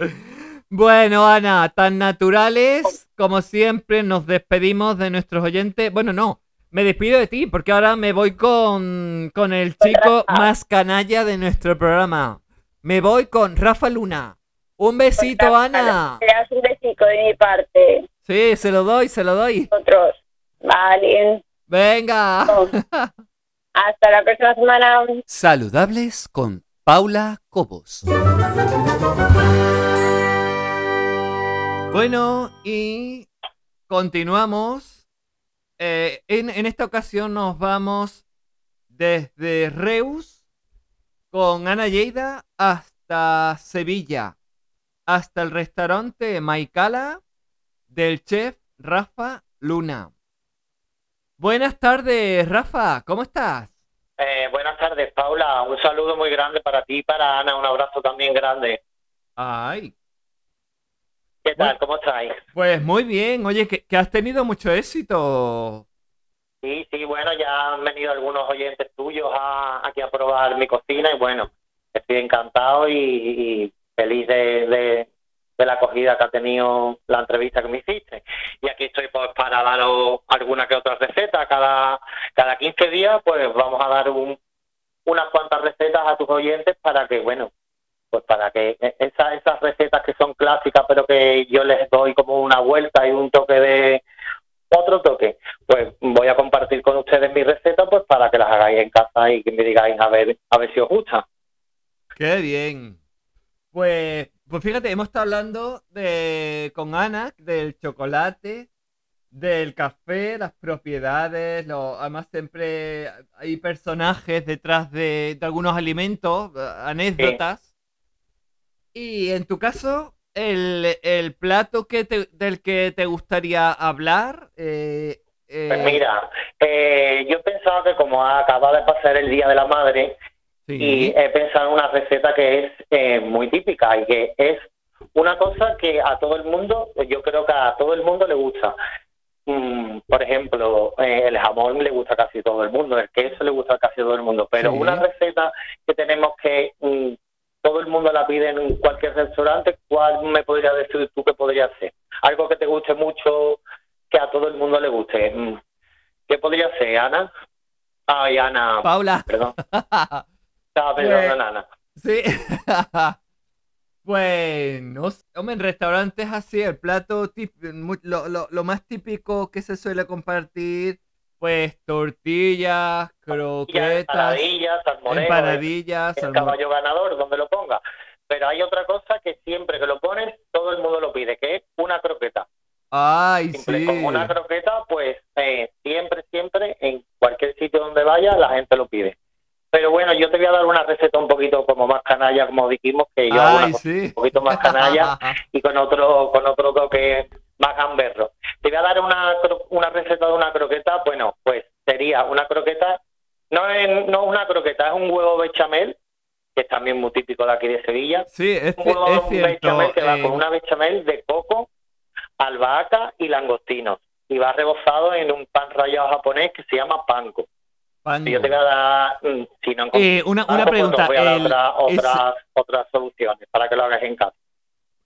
*laughs* bueno, Ana, tan naturales como siempre nos despedimos de nuestros oyentes. Bueno, no, me despido de ti porque ahora me voy con, con el chico Rafa. más canalla de nuestro programa. Me voy con Rafa Luna. Un besito, Ana. Le das un besico de mi parte, Sí, se lo doy, se lo doy. otros. Vale. Venga. *laughs* Hasta la próxima semana. Saludables con Paula Cobos. Bueno, y continuamos. Eh, en, en esta ocasión nos vamos desde Reus con Ana Lleida hasta Sevilla, hasta el restaurante Maicala del chef Rafa Luna. Buenas tardes, Rafa, ¿cómo estás? Eh, buenas tardes, Paula. Un saludo muy grande para ti y para Ana. Un abrazo también grande. Ay, ¿Qué tal? Bueno. ¿Cómo estáis? pues muy bien, oye, que, que has tenido mucho éxito. Sí, sí, bueno, ya han venido algunos oyentes tuyos a, aquí a probar mi cocina y bueno, estoy encantado y, y feliz de, de- de la acogida que ha tenido la entrevista que me hiciste. Y aquí estoy pues para daros alguna que otra receta. Cada, cada 15 días pues vamos a dar un, unas cuantas recetas a tus oyentes para que, bueno, pues para que e- esa- esas recetas que son clásicas pero que yo les doy como una vuelta y un toque de otro toque, pues voy a compartir con ustedes mi receta pues para que las hagáis en casa y que me digáis a ver a ver si os gusta. Qué bien. Pues, pues fíjate, hemos estado hablando de con Ana del chocolate, del café, las propiedades, lo, además siempre hay personajes detrás de, de algunos alimentos, eh, anécdotas. Y en tu caso, el, el plato que te- del que te gustaría hablar, eh, eh, Pues mira, eh, yo pensaba que como acaba de pasar el Día de la Madre sí, y he pensado en una receta que es eh, muy típica y que es una cosa que a todo el mundo, yo creo que a todo el mundo le gusta. Mm, por ejemplo, eh, el jamón le gusta a casi todo el mundo, el queso le gusta a casi todo el mundo, pero Sí. una receta que tenemos que mm, todo el mundo la pide en cualquier restaurante, ¿cuál me podrías decir tú que podría ser? Algo que te guste mucho, que a todo el mundo le guste. Mm, ¿Qué podría ser, Ana? Ay, Ana, Paula. perdón, *laughs* estaba pensando en Ana. Sí. Pues, no sé. Hombre, en restaurantes así, el plato mu- lo, lo- lo más típico que se suele compartir, pues tortillas, croquetas, empanadillas, empanadillas, el caballo ganador, donde lo ponga. Pero hay otra cosa que siempre que lo pones, todo el mundo lo pide, que es una croqueta. Ay, sí. Con una croqueta, pues eh, siempre, siempre, en cualquier sitio donde vaya, la gente lo pide. Pero bueno, yo te voy a dar una receta un poquito como más canalla, como dijimos, que yo Ay, sí. un poquito más canalla *laughs* y con otro con otro toque más gamberro. Te voy a dar una, una receta de una croqueta, bueno, pues sería una croqueta, no es no una croqueta, es un huevo bechamel, que es también muy típico de aquí de Sevilla. Sí, es, Un huevo es cierto. bechamel que va eh, con una bechamel de coco, albahaca y langostinos. Y va rebozado en un pan rallado japonés que se llama panko. Yo te voy a dar, mm, si no Eh, una, una pregunta. voy a dar el- otra- es- otras, otras soluciones para que lo hagas en casa.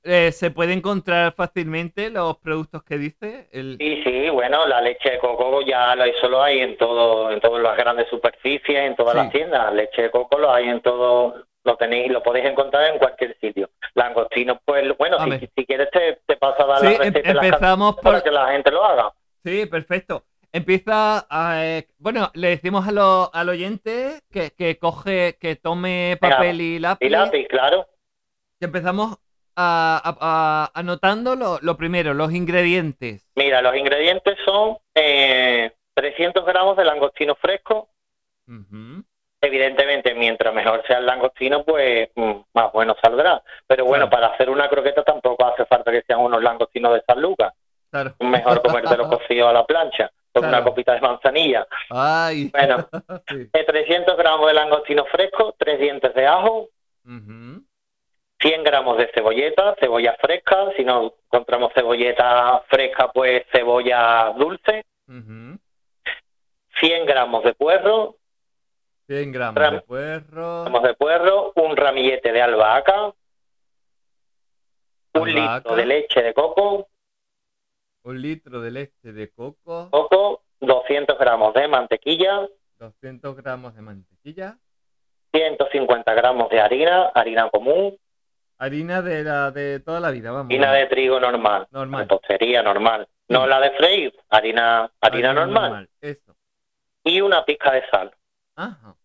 eh, ¿se puede encontrar fácilmente los productos que dice? El... Sí, sí, bueno, la leche de coco ya lo, eso lo hay en todo, en todas las grandes superficies, en todas Sí. las tiendas. Leche de coco lo hay en todo, lo tenéis, lo podéis encontrar en cualquier sitio. Langostinos, pues, bueno, si, quieres te, te paso a dar Sí, la em- receta las empezamos casas para que la gente lo haga. Sí, perfecto. Empieza a... eh, bueno, le decimos a lo- al oyente que, que coge, que tome Venga, papel y lápiz. Y lápiz, claro. Y empezamos a, a- a- anotando lo, lo primero, los ingredientes. Mira, los ingredientes son eh, 300 gramos de langostino fresco. Evidentemente, mientras mejor sea el langostino, pues mm, más bueno saldrá. Pero bueno, Claro. para hacer una croqueta tampoco hace falta que sean unos langostinos de San Lucas. Claro. Mejor comértelo *laughs* cocido a la plancha, con Claro. una copita de manzanilla. Ay. Bueno, *laughs* Sí. de 300 gramos de langostino fresco, 3 dientes de ajo, Ujú. 100 gramos de cebolleta, cebolla fresca. Si no encontramos cebolleta fresca, pues cebolla dulce. Ujú. 100 gramos de puerro, 100 gramos Ram- de puerro. gramos de puerro, un ramillete de albahaca, un Albahaca. litro de leche de coco, Un litro de leche de coco. coco, 200 gramos de mantequilla, 200 gramos de mantequilla. 150 gramos de harina, harina común, Harina de la de toda la vida, vamos. harina de trigo normal, Normal. repostería normal, no la de freír, harina, harina normal, Eso. y una pizca de sal. Ajá.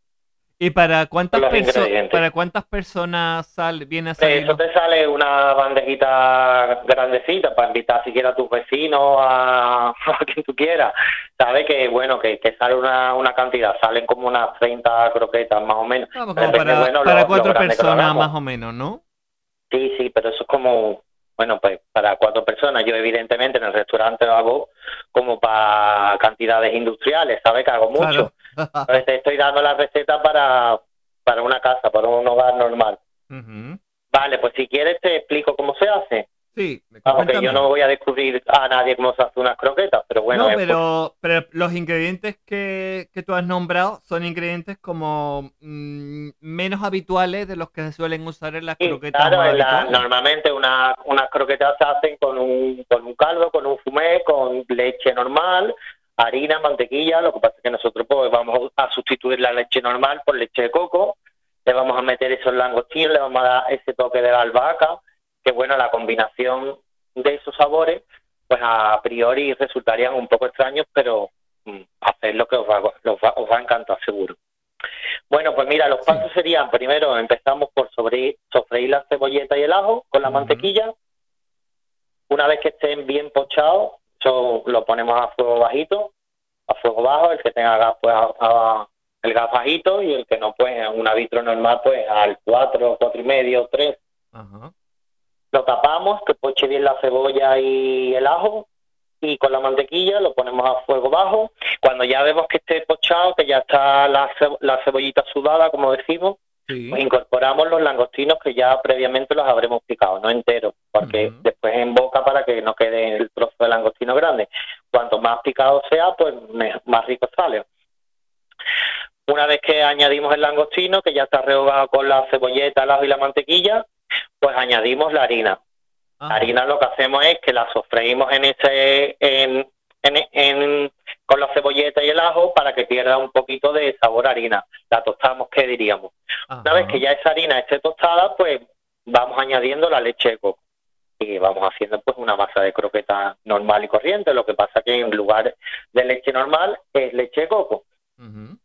¿Y para cuántas, Los perso- ingredientes. para cuántas personas sal, viene a salir? Eso te sale una bandejita grandecita para invitar siquiera a tus vecinos, a, *laughs* a quien tú quieras. Sabes que, bueno, que, que sale una, una cantidad, salen como unas 30 croquetas más o menos. Como Depende, para, bueno, para lo- lo cuatro lo personas más o menos, ¿no? Sí, sí, pero eso es como, bueno, pues para cuatro personas. Yo evidentemente en el restaurante lo hago como para cantidades industriales, ¿sabes? Que hago mucho. Claro. Entonces te estoy dando la receta para, para una casa, para un hogar normal. Ujú. Vale, pues si quieres te explico cómo se hace. Sí, Vamos, que cuéntame. yo no voy a descubrir a nadie cómo se hace unas croquetas, pero bueno, no, pero, pero los ingredientes que, que tú has nombrado son ingredientes como mm, menos habituales de los que se suelen usar en las Sí, croquetas claro, la- normalmente una, unas croquetas se hacen con un, con un caldo, con un fumé, con leche normal, harina, mantequilla. Lo que pasa es que nosotros pues vamos a sustituir la leche normal por leche de coco. Le vamos a meter esos langostinos, le vamos a dar ese toque de la albahaca, que bueno, la combinación de esos sabores, pues a priori resultarían un poco extraños, pero mm, haced lo que os va, os va, os va a encantar seguro. Bueno, pues mira, los Sí. pasos serían, primero empezamos por sobre, sofreír la cebolleta y el ajo con la mantequilla. Una vez que estén bien pochados, eso lo ponemos a fuego bajito, a fuego bajo, el que tenga gas, pues a, a- el gas bajito y el que no, pues una vitro normal, pues al 4, cuatro y medio, 3. Ajá. Lo tapamos, que poche bien la cebolla y el ajo y con la mantequilla lo ponemos a fuego bajo. Cuando ya vemos que esté pochado, que ya está la, ce- la cebollita sudada, como decimos, Sí. pues incorporamos los langostinos que ya previamente los habremos picado, no enteros, porque después en boca para que no quede el trozo de langostino grande. Cuanto más picado sea, pues más rico sale. Una vez que añadimos el langostino, que ya está rehogado con la cebolleta, el ajo y la mantequilla, pues añadimos la harina. La harina lo que hacemos es que la sofreímos en ese, en, en- en- con la cebolleta y el ajo para que pierda un poquito de sabor a harina. La tostamos, ¿qué diríamos? Una vez que ya esa harina esté tostada, pues vamos añadiendo la leche de coco y vamos haciendo pues una masa de croqueta normal y corriente. Lo que pasa que en lugar de leche normal es leche de coco.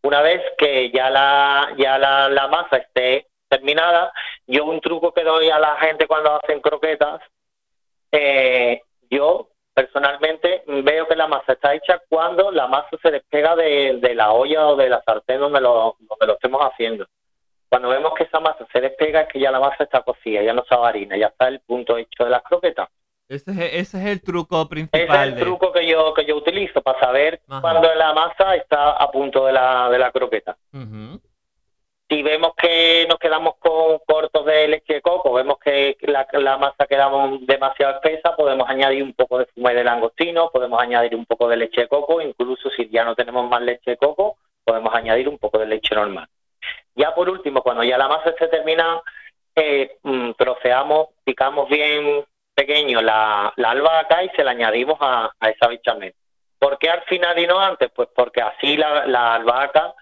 Una vez que ya la ya la, la masa esté terminada, yo un truco que doy a la gente cuando hacen croquetas, eh, yo personalmente veo que la masa está hecha cuando la masa se despega de, de la olla o de la sartén donde lo, donde lo estemos haciendo. Cuando vemos que esa masa se despega es que ya la masa está cocida, ya no sabe harina, ya está el punto hecho de las croquetas. Ese, es, ese es el truco Ese principal. es el de- truco que yo que yo utilizo para saber Ajá. cuando la masa está a punto de la, de la croqueta. Si vemos que nos quedamos con cortos de leche de coco, vemos que la, masa quedamos demasiado espesa, podemos añadir un poco de fumé de langostino, podemos añadir un poco de leche de coco, incluso si ya no tenemos más leche de coco, podemos añadir un poco de leche normal. Ya por último, cuando ya la masa esté terminada, eh, mm, troceamos picamos bien pequeño la, albahaca y se la añadimos a, a esa bechamel. ¿Por qué al final y no antes? Pues porque así la albahaca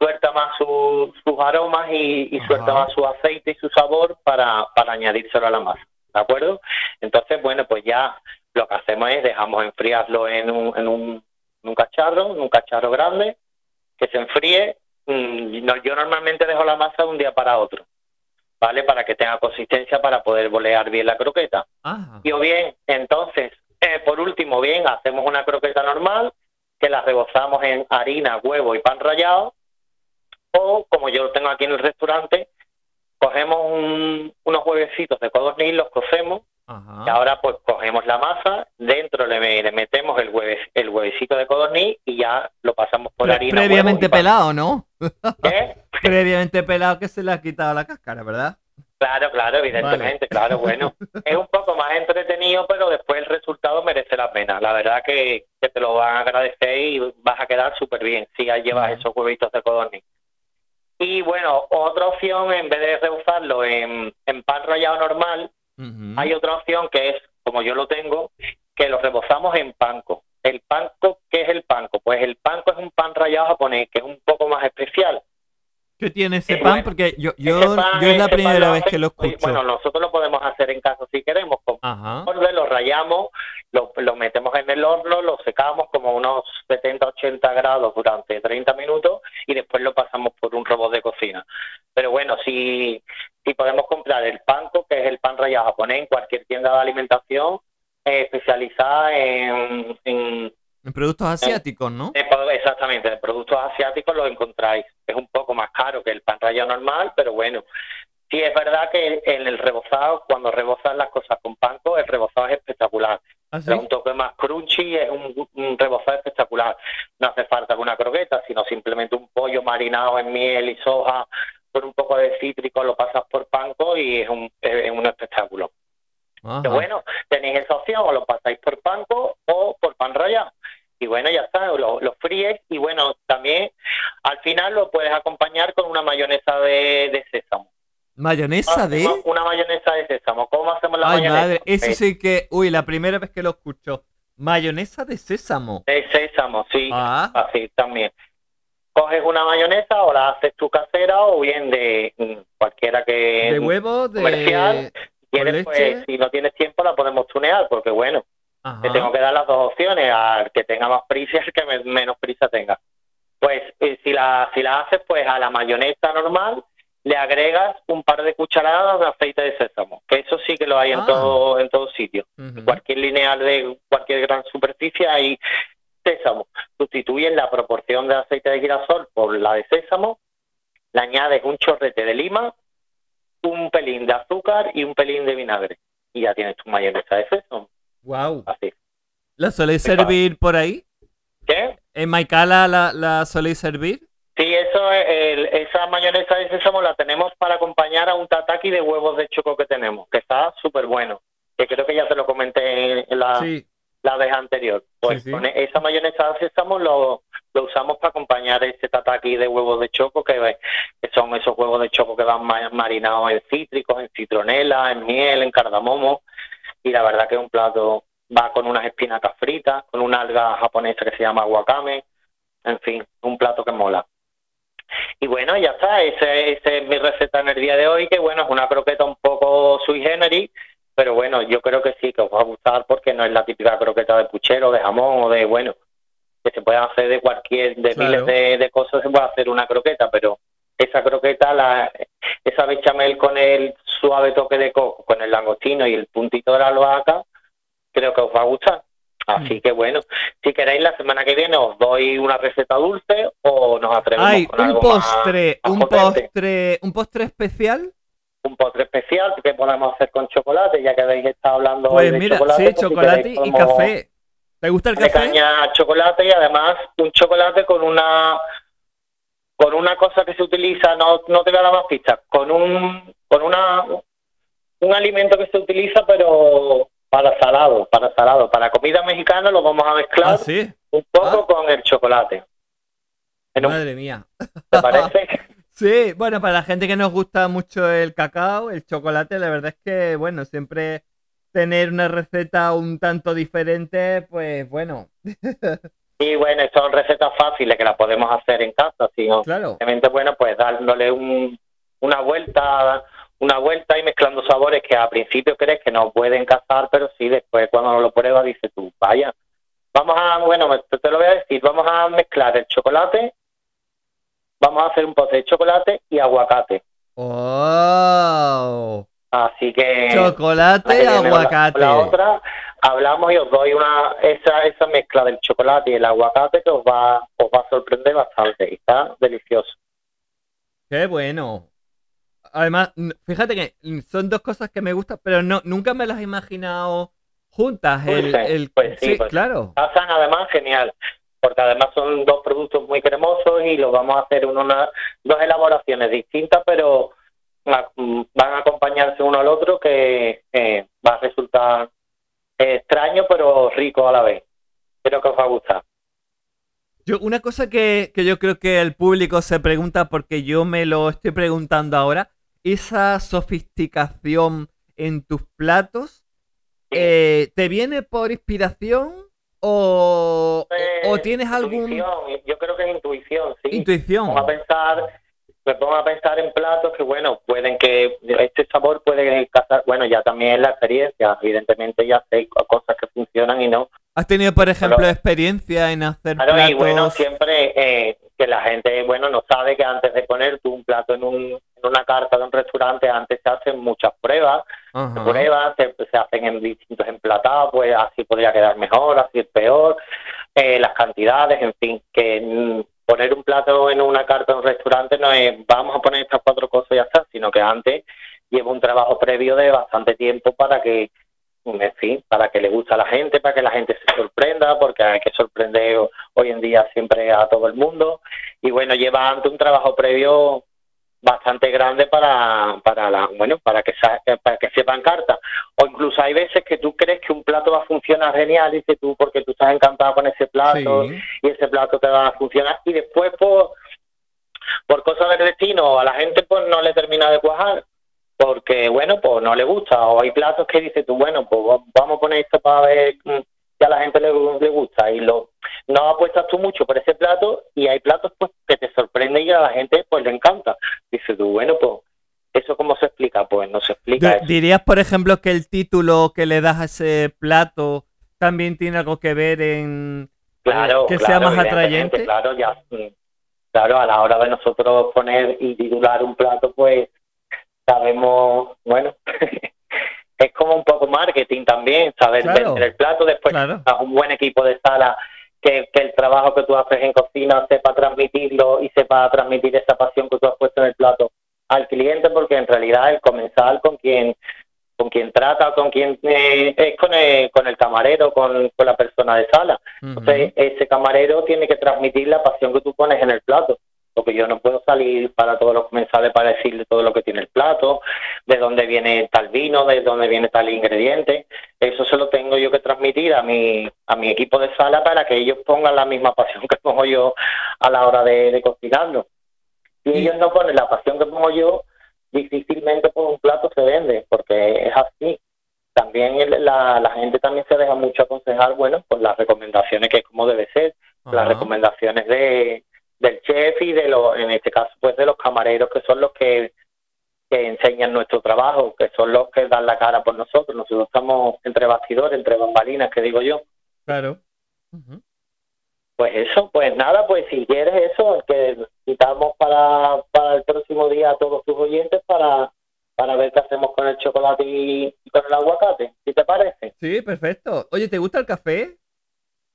suelta más su- sus aromas y, suelta más su aceite y su sabor para, para añadírselo a la masa. ¿De acuerdo? Entonces, bueno, pues ya lo que hacemos es dejamos enfriarlo en un, en un, en un cacharro, en un cacharro grande, que se enfríe. Mm, yo normalmente dejo la masa de un día para otro, ¿vale? Para que tenga consistencia para poder bolear bien la croqueta. Ajá. Y o bien, entonces, eh, por último, bien, hacemos una croqueta normal, que la rebozamos en harina, huevo y pan rallado, o como yo lo tengo aquí en el restaurante, cogemos un- unos huevecitos de codorniz, los cocemos, Ajá. y ahora pues cogemos la masa, dentro le, le metemos el, hueve, el huevecito de codorniz y ya lo pasamos por Pre- harina. previamente huevo pelado, ¿no? *laughs* ¿Eh? *laughs* previamente pelado que se le ha quitado la cáscara, ¿verdad? Claro, claro, evidentemente, claro, bueno. *laughs* Es un poco más entretenido, pero después el resultado merece la pena. La verdad que, que te lo van a agradecer y vas a quedar súper bien si ya llevas esos huevitos de codorniz. Y bueno, otra opción, en vez de rebozarlo en, en pan rallado normal, hay otra opción que es, como yo lo tengo, que lo rebozamos en panko. El panko, ¿qué es el panko? Pues el panko es un pan rallado japonés, que es un poco más especial. ¿Qué tiene ese Eh, pan? bueno, Porque yo, yo, es la primera lo vez que lo escucho. Bueno, nosotros lo podemos hacer en casa si queremos, con Ajá. lo rayamos, lo, lo metemos en el horno, lo secamos como unos 70-80 grados durante 30 minutos y después lo pasamos por un robot de cocina. Pero bueno, si, si podemos comprar el panko, que es el pan rallado japonés, en cualquier tienda de alimentación eh, especializada en, en En productos asiáticos, ¿no? exactamente, de productos asiáticos los encontráis. Es un poco más caro que el pan rallado normal, pero bueno. Sí es verdad que en el rebozado, cuando rebozas las cosas con panko, el rebozado es espectacular. ¿Ah, sí? Da un toque más crunchy, es un, un rebozado espectacular. No hace falta una croqueta, sino simplemente un pollo marinado en miel y soja con un poco de cítrico, lo pasas por panko y es un, es un espectáculo. Ajá. Que bueno, tenéis esa opción, o lo pasáis por panko o por pan rallado. Y bueno, ya está, lo, lo fríes y bueno, también al final lo puedes acompañar con una mayonesa de, de sésamo. Mayonesa de... Hacemos Una mayonesa de sésamo. ¿Cómo hacemos la Ay, mayonesa? madre, eso Pues, sí que... Uy, la primera vez que lo escucho. Mayonesa de sésamo. De sésamo, sí. Ah, Así también. Coges una mayonesa o la haces tu casera o bien de mm, cualquiera que de huevo, de... comercial. Quieres, leche. pues, si no tienes tiempo la podemos tunear, porque bueno, Ajá. te tengo que dar las dos opciones, al que tenga más prisa y al que me- menos prisa tenga. Pues eh, si la si la haces, pues a la mayonesa normal le agregas un par de cucharadas de aceite de sésamo, que eso sí que lo hay en Ah. todo en todo sitio. Ujú. Cualquier lineal de cualquier gran superficie hay sésamo. Sustituyes la proporción de aceite de girasol por la de sésamo, le añades un chorrete de lima, un pelín de azúcar y un pelín de vinagre. Y ya tienes tu mayonesa de sésamo. Guau. Así. ¿La soléis servir por ahí? ¿Qué? ¿En Maicala la, la soléis servir? Sí, eso, es el- esa mayonesa de sésamo la tenemos para acompañar a un tataki de huevos de choco que tenemos, que está súper bueno. Que creo que ya te lo comenté en la, Sí. La vez anterior. Pues Sí, sí. con esa mayonesa de sésamo lo, lo usamos para acompañar ese tataki de huevos de choco, que, que son esos huevos de choco que van ma- marinados en cítricos, en citronela, en miel, en cardamomo. Y la verdad que es un plato, va con unas espinacas fritas, con una alga japonesa que se llama wakame. En fin, un plato que mola. Y bueno, ya está, ese, ese es mi receta en el día de hoy, que bueno, es una croqueta un poco sui generis, pero bueno, yo creo que sí, que os va a gustar porque no es la típica croqueta de puchero, de jamón o de, bueno, que se puede hacer de cualquier, de Claro. miles de, de cosas, se puede hacer una croqueta, pero esa croqueta, la, esa bechamel con el suave toque de coco, con el langostino y el puntito de la albahaca, creo que os va a gustar. Así Mm. que bueno, si queréis la semana que viene os doy una receta dulce o nos atrevemos Hay con un algo postre, más un potente. postre, un postre especial. Un postre especial que podemos hacer con chocolate, ya que habéis estado hablando hoy Pues de mira, chocolate. sí, pues si chocolate queréis y café. ¿Te gusta el De café? caña chocolate y además un chocolate con una con una cosa que se utiliza, no, no te voy a dar más pistas, con un con una un alimento que se utiliza pero para salado, para salado, para comida mexicana lo vamos a mezclar Ah, sí. un poco con el chocolate. En un- Madre mía. ¿Te parece? *laughs* Sí, bueno, para la gente que nos gusta mucho el cacao, el chocolate, la verdad es que, bueno, siempre tener una receta un tanto diferente, pues bueno. Y bueno, son recetas fáciles que las podemos hacer en casa, sino Claro. simplemente, bueno, pues dándole un- una vuelta una vuelta y mezclando sabores que a principio crees que no pueden casar, pero sí, después cuando lo pruebas dices tú, vaya, vamos a, bueno, te lo voy a decir, vamos a mezclar el chocolate, vamos a hacer un postre de chocolate y aguacate. ¡Oh! Así que... Chocolate y la- aguacate. La, otra, hablamos y os doy una esa esa mezcla del chocolate y el aguacate que os va os va a sorprender bastante y está delicioso. Qué bueno. Además, fíjate que son dos cosas que me gustan, pero no, nunca me las he imaginado juntas. El, pues sí, sí, pues. claro. Pasan además genial, porque además son dos productos muy cremosos y los vamos a hacer en una dos elaboraciones distintas, pero van a acompañarse uno al otro que eh, va a resultar extraño pero rico a la vez. Creo que os va a gustar. Yo, una cosa que, que yo creo que el público se pregunta, porque yo me lo estoy preguntando ahora, esa sofisticación en tus platos, eh, ¿te viene por inspiración o, o- o tienes algún intuición, Yo creo que es intuición, sí. intuición? pongo a pensar me pongo a pensar en platos que bueno pueden que este sabor puede casar bueno ya también es la experiencia evidentemente ya sé cosas que funcionan y no ¿Has tenido, por ejemplo, experiencia en hacer claro platos? y bueno siempre eh, que la gente bueno no sabe que antes de poner tú un plato en un en una carta de un restaurante antes se hacen muchas pruebas Ajá. se pruebas se, se hacen en distintos emplatados pues así podría quedar mejor así es peor eh, las cantidades en fin que poner un plato en una carta de un restaurante no es vamos a poner estas cuatro cosas y ya está, sino que antes lleva un trabajo previo de bastante tiempo para que, en fin, para que le guste a la gente, para que la gente se sorprenda, porque hay que sorprender hoy en día siempre a todo el mundo. Y bueno, lleva antes un trabajo previo bastante grande para para la bueno para que sa- para que sepan carta o incluso hay veces que tú crees que un plato va a funcionar genial dices tú porque tú estás encantado con ese plato Sí. y ese plato te va a funcionar y después por, por cosas del destino a la gente pues no le termina de cuajar porque bueno pues no le gusta o hay platos que dices tú bueno pues va- vamos a poner esto para ver mm, si a la gente le, le gusta y lo no apuestas tú mucho por ese plato y hay platos pues que te sorprenden y a la gente pues le encanta dices tú bueno pues eso cómo se explica pues no se explica eso. ¿Dirías, por ejemplo, que el título que le das a ese plato también tiene algo que ver en Claro, que claro, sea más atrayente? Claro, ya, mm, claro, a la hora de nosotros poner y titular un plato, pues sabemos, bueno, *laughs* es como un poco marketing también, saber Claro. vender el plato, después Claro. a un buen equipo de sala que, que el trabajo que tú haces en cocina sepa transmitirlo y sepa transmitir esa pasión que tú has puesto en el plato al cliente, porque en realidad el comensal con quien con quien trata, con quien eh, es con el, con el camarero, con, con la persona de sala. Entonces, ese camarero tiene que transmitir la pasión que tú pones en el plato. Porque yo no puedo salir para todos los comensales para decirle todo lo que tiene el plato, de dónde viene tal vino, de dónde viene tal ingrediente. Eso se lo tengo yo que transmitir a mi, a mi equipo de sala para que ellos pongan la misma pasión que pongo yo a la hora de, de cocinarlo. Si ellos no ponen la pasión que pongo yo, difícilmente pues un plato se vende, porque es así también el- la, la gente también se deja mucho aconsejar, bueno, por las recomendaciones que es como debe ser, las recomendaciones de del chef y de los, en este caso, pues de los camareros que son los que, que enseñan nuestro trabajo, que son los que dan la cara por nosotros. Nosotros estamos entre bastidores, entre bambalinas, que digo yo. Claro. Pues eso, pues nada, pues si quieres eso, que citamos para, para el próximo día a todos tus oyentes para, para ver qué hacemos con el chocolate y, y con el aguacate, si te parece. Sí, perfecto. Oye, ¿te gusta el café?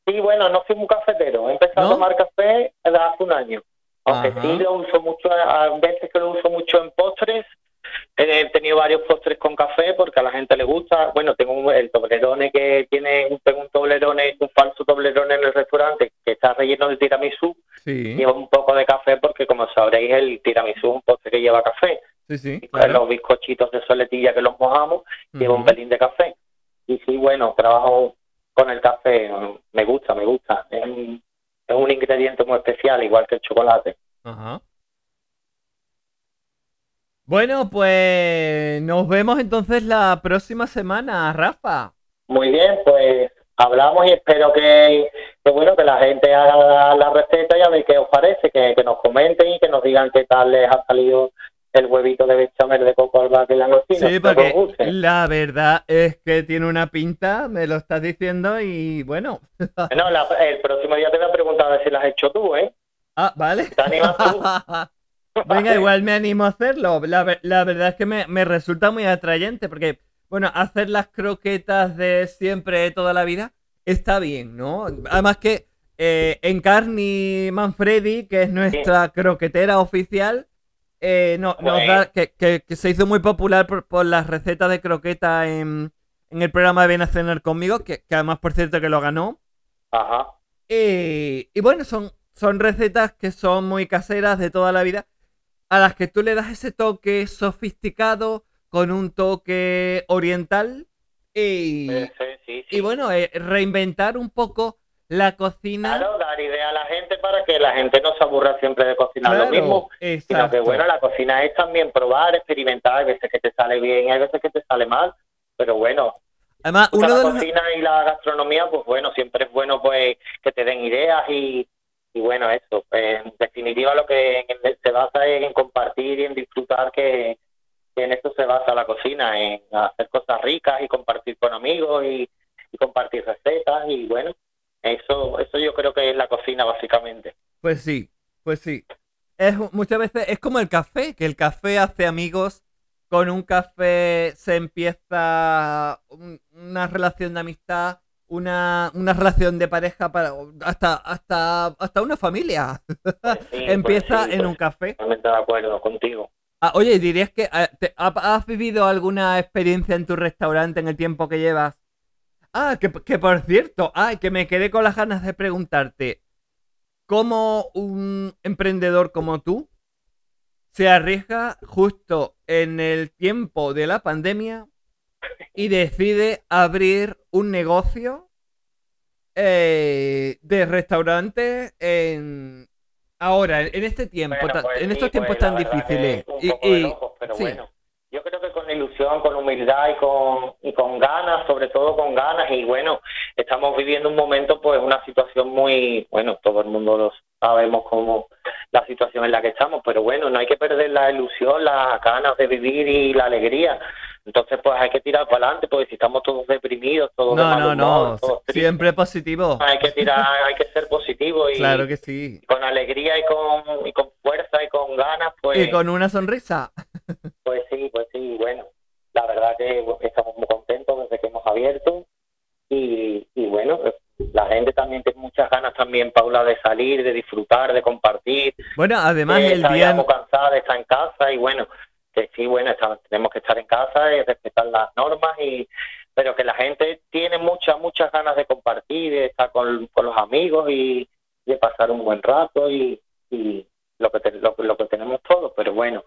Sí, bueno, no soy un cafetero. He empezado ¿No? a tomar café hace un año. Aunque Ajá. sí lo uso mucho, a veces que lo uso mucho en postres. He tenido varios postres con café porque a la gente le gusta. Bueno, tengo un- el toblerone que tiene, tengo un toblerone, un falso toblerone en el restaurante que está relleno de tiramisú. Sí. Lleva un poco de café porque, como sabréis, el tiramisú es un postre que lleva café. Sí, sí. Claro. los bizcochitos de soletilla que los mojamos, lleva un pelín de café. Y sí, bueno, trabajo con el café, me gusta, me gusta. Es un, es un ingrediente muy especial, igual que el chocolate. Ajá. Bueno, pues nos vemos entonces la próxima semana, Rafa. Muy bien, pues hablamos y espero que, que bueno que la gente haga la receta y a ver qué os parece, que, que nos comenten y que nos digan qué tal les ha salido el huevito de bechamel de coco al que la cocina. Sí, porque la verdad es que tiene una pinta, me lo estás diciendo y bueno. *laughs* no, la, el próximo día te voy a preguntar a ver si la has hecho tú, ¿eh? Ah, vale. ¿Te animas tú? *laughs* Venga, igual me animo a hacerlo. La, la verdad es que me, me, resulta muy atrayente porque, bueno, hacer las croquetas de siempre, de toda la vida, está bien, ¿no? Además que eh, Encarni Manfredi, que es nuestra croquetera oficial, eh, no, nos da, que, que, que, se hizo muy popular por, por las recetas de croqueta en, en, el programa de Ven a cenar conmigo, que, que, además, por cierto, que lo ganó. Ajá. Y, y bueno, son, son recetas que son muy caseras de toda la vida, a las que tú le das ese toque sofisticado con un toque oriental. Y, sí, sí, sí. y bueno, eh, reinventar un poco la cocina. Claro, para que la gente no se aburra siempre de cocinar claro, lo mismo. Exacto. Sino que bueno, la cocina es también probar, experimentar, hay veces que te sale bien, hay veces que te sale mal, pero bueno. Además, uno la de cocina y la gastronomía, pues bueno, siempre es bueno pues que te den ideas y, y bueno, eso. Pues, en definitiva lo que se basa es en compartir y en disfrutar que, que en esto se basa la cocina, en hacer cosas ricas y compartir con amigos y, y compartir recetas y bueno, eso, eso yo creo que es la cocina básicamente. Pues sí, pues sí. Es, muchas veces es como el café, que el café hace amigos. Con un café se empieza un, una relación de amistad, una, una relación de pareja para hasta hasta hasta una familia. Pues sí, *laughs* empieza pues sí, en pues un café. Totalmente de acuerdo contigo. Ah, oye, dirías que eh, te, has vivido alguna experiencia en tu restaurante en el tiempo que llevas Ah, que, que, por cierto, ah, que me quedé con las ganas de preguntarte, ¿cómo un emprendedor como tú se arriesga justo en el tiempo de la pandemia y decide abrir un negocio eh, de restaurante en ahora, en este tiempo, Bueno, pues en sí, estos tiempos pues la tan difíciles? un Y, poco de y- locos, pero sí. bueno. Yo creo que con ilusión, con humildad y con, y con ganas, sobre todo con ganas, y bueno, estamos viviendo un momento, pues una situación muy, bueno, todo el mundo lo sabemos cómo la situación en la que estamos, pero bueno, no hay que perder la ilusión, las ganas de vivir y la alegría. Entonces, pues hay que tirar para adelante, porque si estamos todos deprimidos, todos de No, mal no, humor, no, todos siempre positivo. hay que tirar, hay que ser positivo y Claro que sí. con alegría y con, y con fuerza y con ganas, pues... Y con una sonrisa. Pues sí, pues sí, bueno, la verdad que estamos muy contentos desde que hemos abierto y, y bueno, la gente también tiene muchas ganas también, Paula, de salir, de disfrutar, de compartir. Bueno, además Eh, el día... muy cansada de estar en casa y bueno, que sí, bueno, está- tenemos que estar en casa y respetar las normas y pero que la gente tiene muchas, muchas ganas de compartir, de estar con, con los amigos y de pasar un buen rato y, y lo que te- lo, lo que tenemos todos, pero bueno,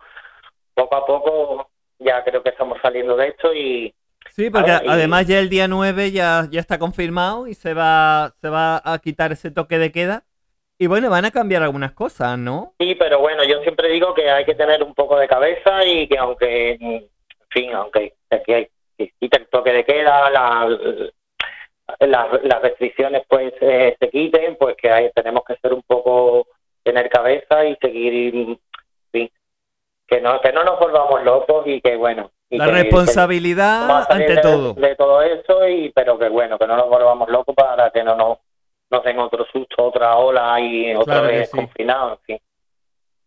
poco a poco ya creo que estamos saliendo de esto y Sí, porque y- además ya el día 9 ya, ya está confirmado y se va, se va a quitar ese toque de queda. Y bueno, van a cambiar algunas cosas, ¿no? Sí, pero bueno, yo siempre digo que hay que tener un poco de cabeza y que aunque, en fin, aunque que, que quite el toque de queda, la, la- las restricciones pues eh, se quiten, pues que hay, tenemos que ser un poco, tener cabeza y seguir, que no, que no nos volvamos locos y que bueno. y La que- responsabilidad ante de, todo. de todo eso y pero que bueno que no nos volvamos locos para que no nos nos den otro susto otra ola y otra Claro vez sí. confinados en fin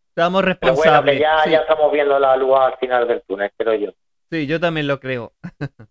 Estamos pero bueno que responsables. ya sí, ya estamos viendo la luz al final del túnel creo yo sí, yo también lo creo. *laughs*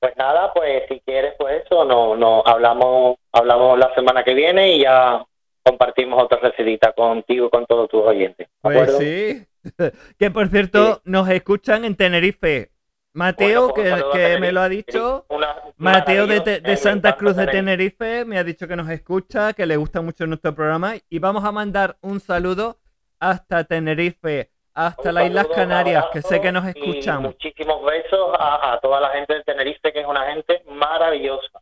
pues nada pues si quieres pues eso no no hablamos hablamos la semana que viene y ya compartimos otra recetita contigo y con todos tus oyentes ¿de Pues acuerdo? sí. *laughs* que por cierto, nos escuchan en Tenerife. Mateo, Bueno, que, me lo ha dicho. Una- Mateo de, Santa Cruz de Tenerife. Tenerife me ha dicho que nos escucha, que le gusta mucho nuestro programa y vamos a mandar un saludo hasta Tenerife, hasta Un las Islas Canarias, que sé que nos escuchan. Muchísimos besos a, a toda la gente de Tenerife, que es una gente maravillosa.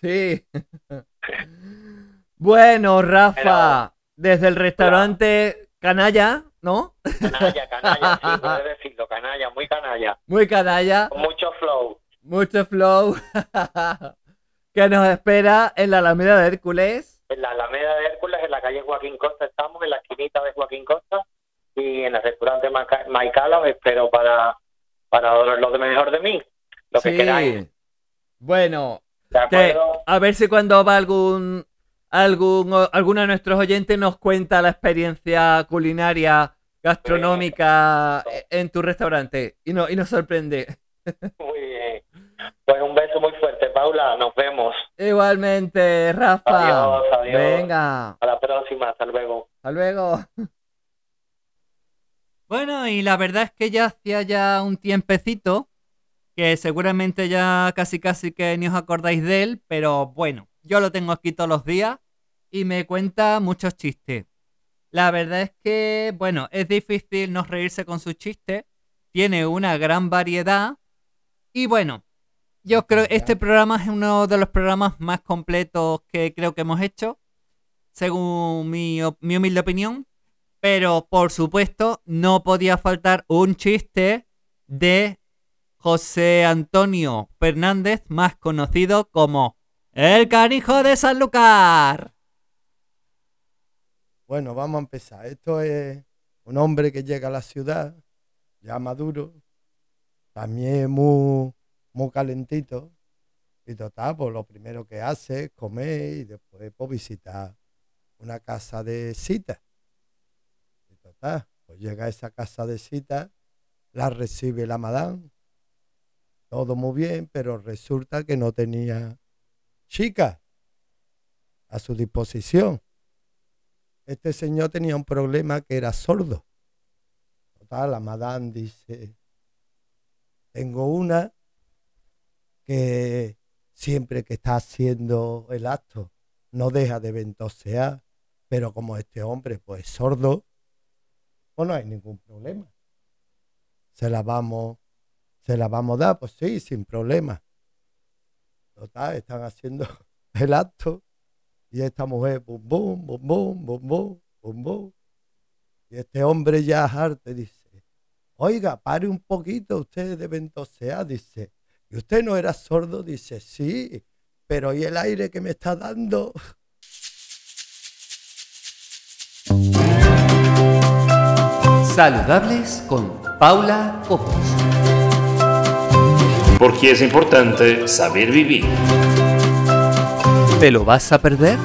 Sí. *laughs* bueno, Rafa, desde el restaurante Canalla, ¿no? Canalla, canalla, *laughs* sí, puedes decirlo, canalla, muy canalla. Muy canalla, Con mucho flow. mucho flow. *laughs* que nos espera en la Alameda de Hércules. En la Alameda de Hércules, en la calle Joaquín Costa estamos, en la esquinita de Joaquín Costa. Y en el restaurante Maca- Maicala os espero para, para lo de mejor de mí. Lo que Sí. queráis. Bueno, ¿De te- a ver si cuando va algún, algún alguno de nuestros oyentes nos cuenta la experiencia culinaria gastronómica en tu restaurante y, no, y nos sorprende. Muy bien. Pues un beso muy fuerte, Paula. Nos vemos. Igualmente, Rafa. Adiós, adiós. Venga, A la próxima. Hasta luego. hasta luego. *laughs* Bueno, y la verdad es que ya hacía ya un tiempecito que seguramente ya casi casi que ni os acordáis de él, pero bueno, yo lo tengo aquí todos los días y me cuenta muchos chistes. La verdad es que, bueno, es difícil no reírse con sus chistes, tiene una gran variedad y bueno, yo creo que este programa es uno de los programas más completos que creo que hemos hecho, según mi, humilde opinión, pero por supuesto no podía faltar un chiste de José Antonio Fernández, más conocido como el canijo de Sanlúcar. Bueno, vamos a empezar. Esto es un hombre que llega a la ciudad, ya maduro, también muy, muy calentito. Y total, pues lo primero que hace es comer y después pues, visitar una casa de cita. Y total, pues llega a esa casa de cita, la recibe la madame, todo muy bien, pero resulta que no tenía chica a su disposición este señor tenía un problema que era sordo. Total, la madame dice, tengo una que siempre que está haciendo el acto no deja de ventosear, pero como este hombre pues es sordo, pues no hay ningún problema. Se la vamos, se la vamos a dar, pues sí, sin problema. Total, están haciendo *laughs* el acto y esta mujer, bum, bum, bum, bum, bum, bum, bum, bum. Y este hombre ya harto y dice, oiga, pare un poquito usted de ventosear, dice. ¿Y usted no era sordo? Dice, sí, pero ¿y el aire que me está dando? Saludables con Paula Copos. Porque es importante saber vivir. ¿Te lo vas a perder?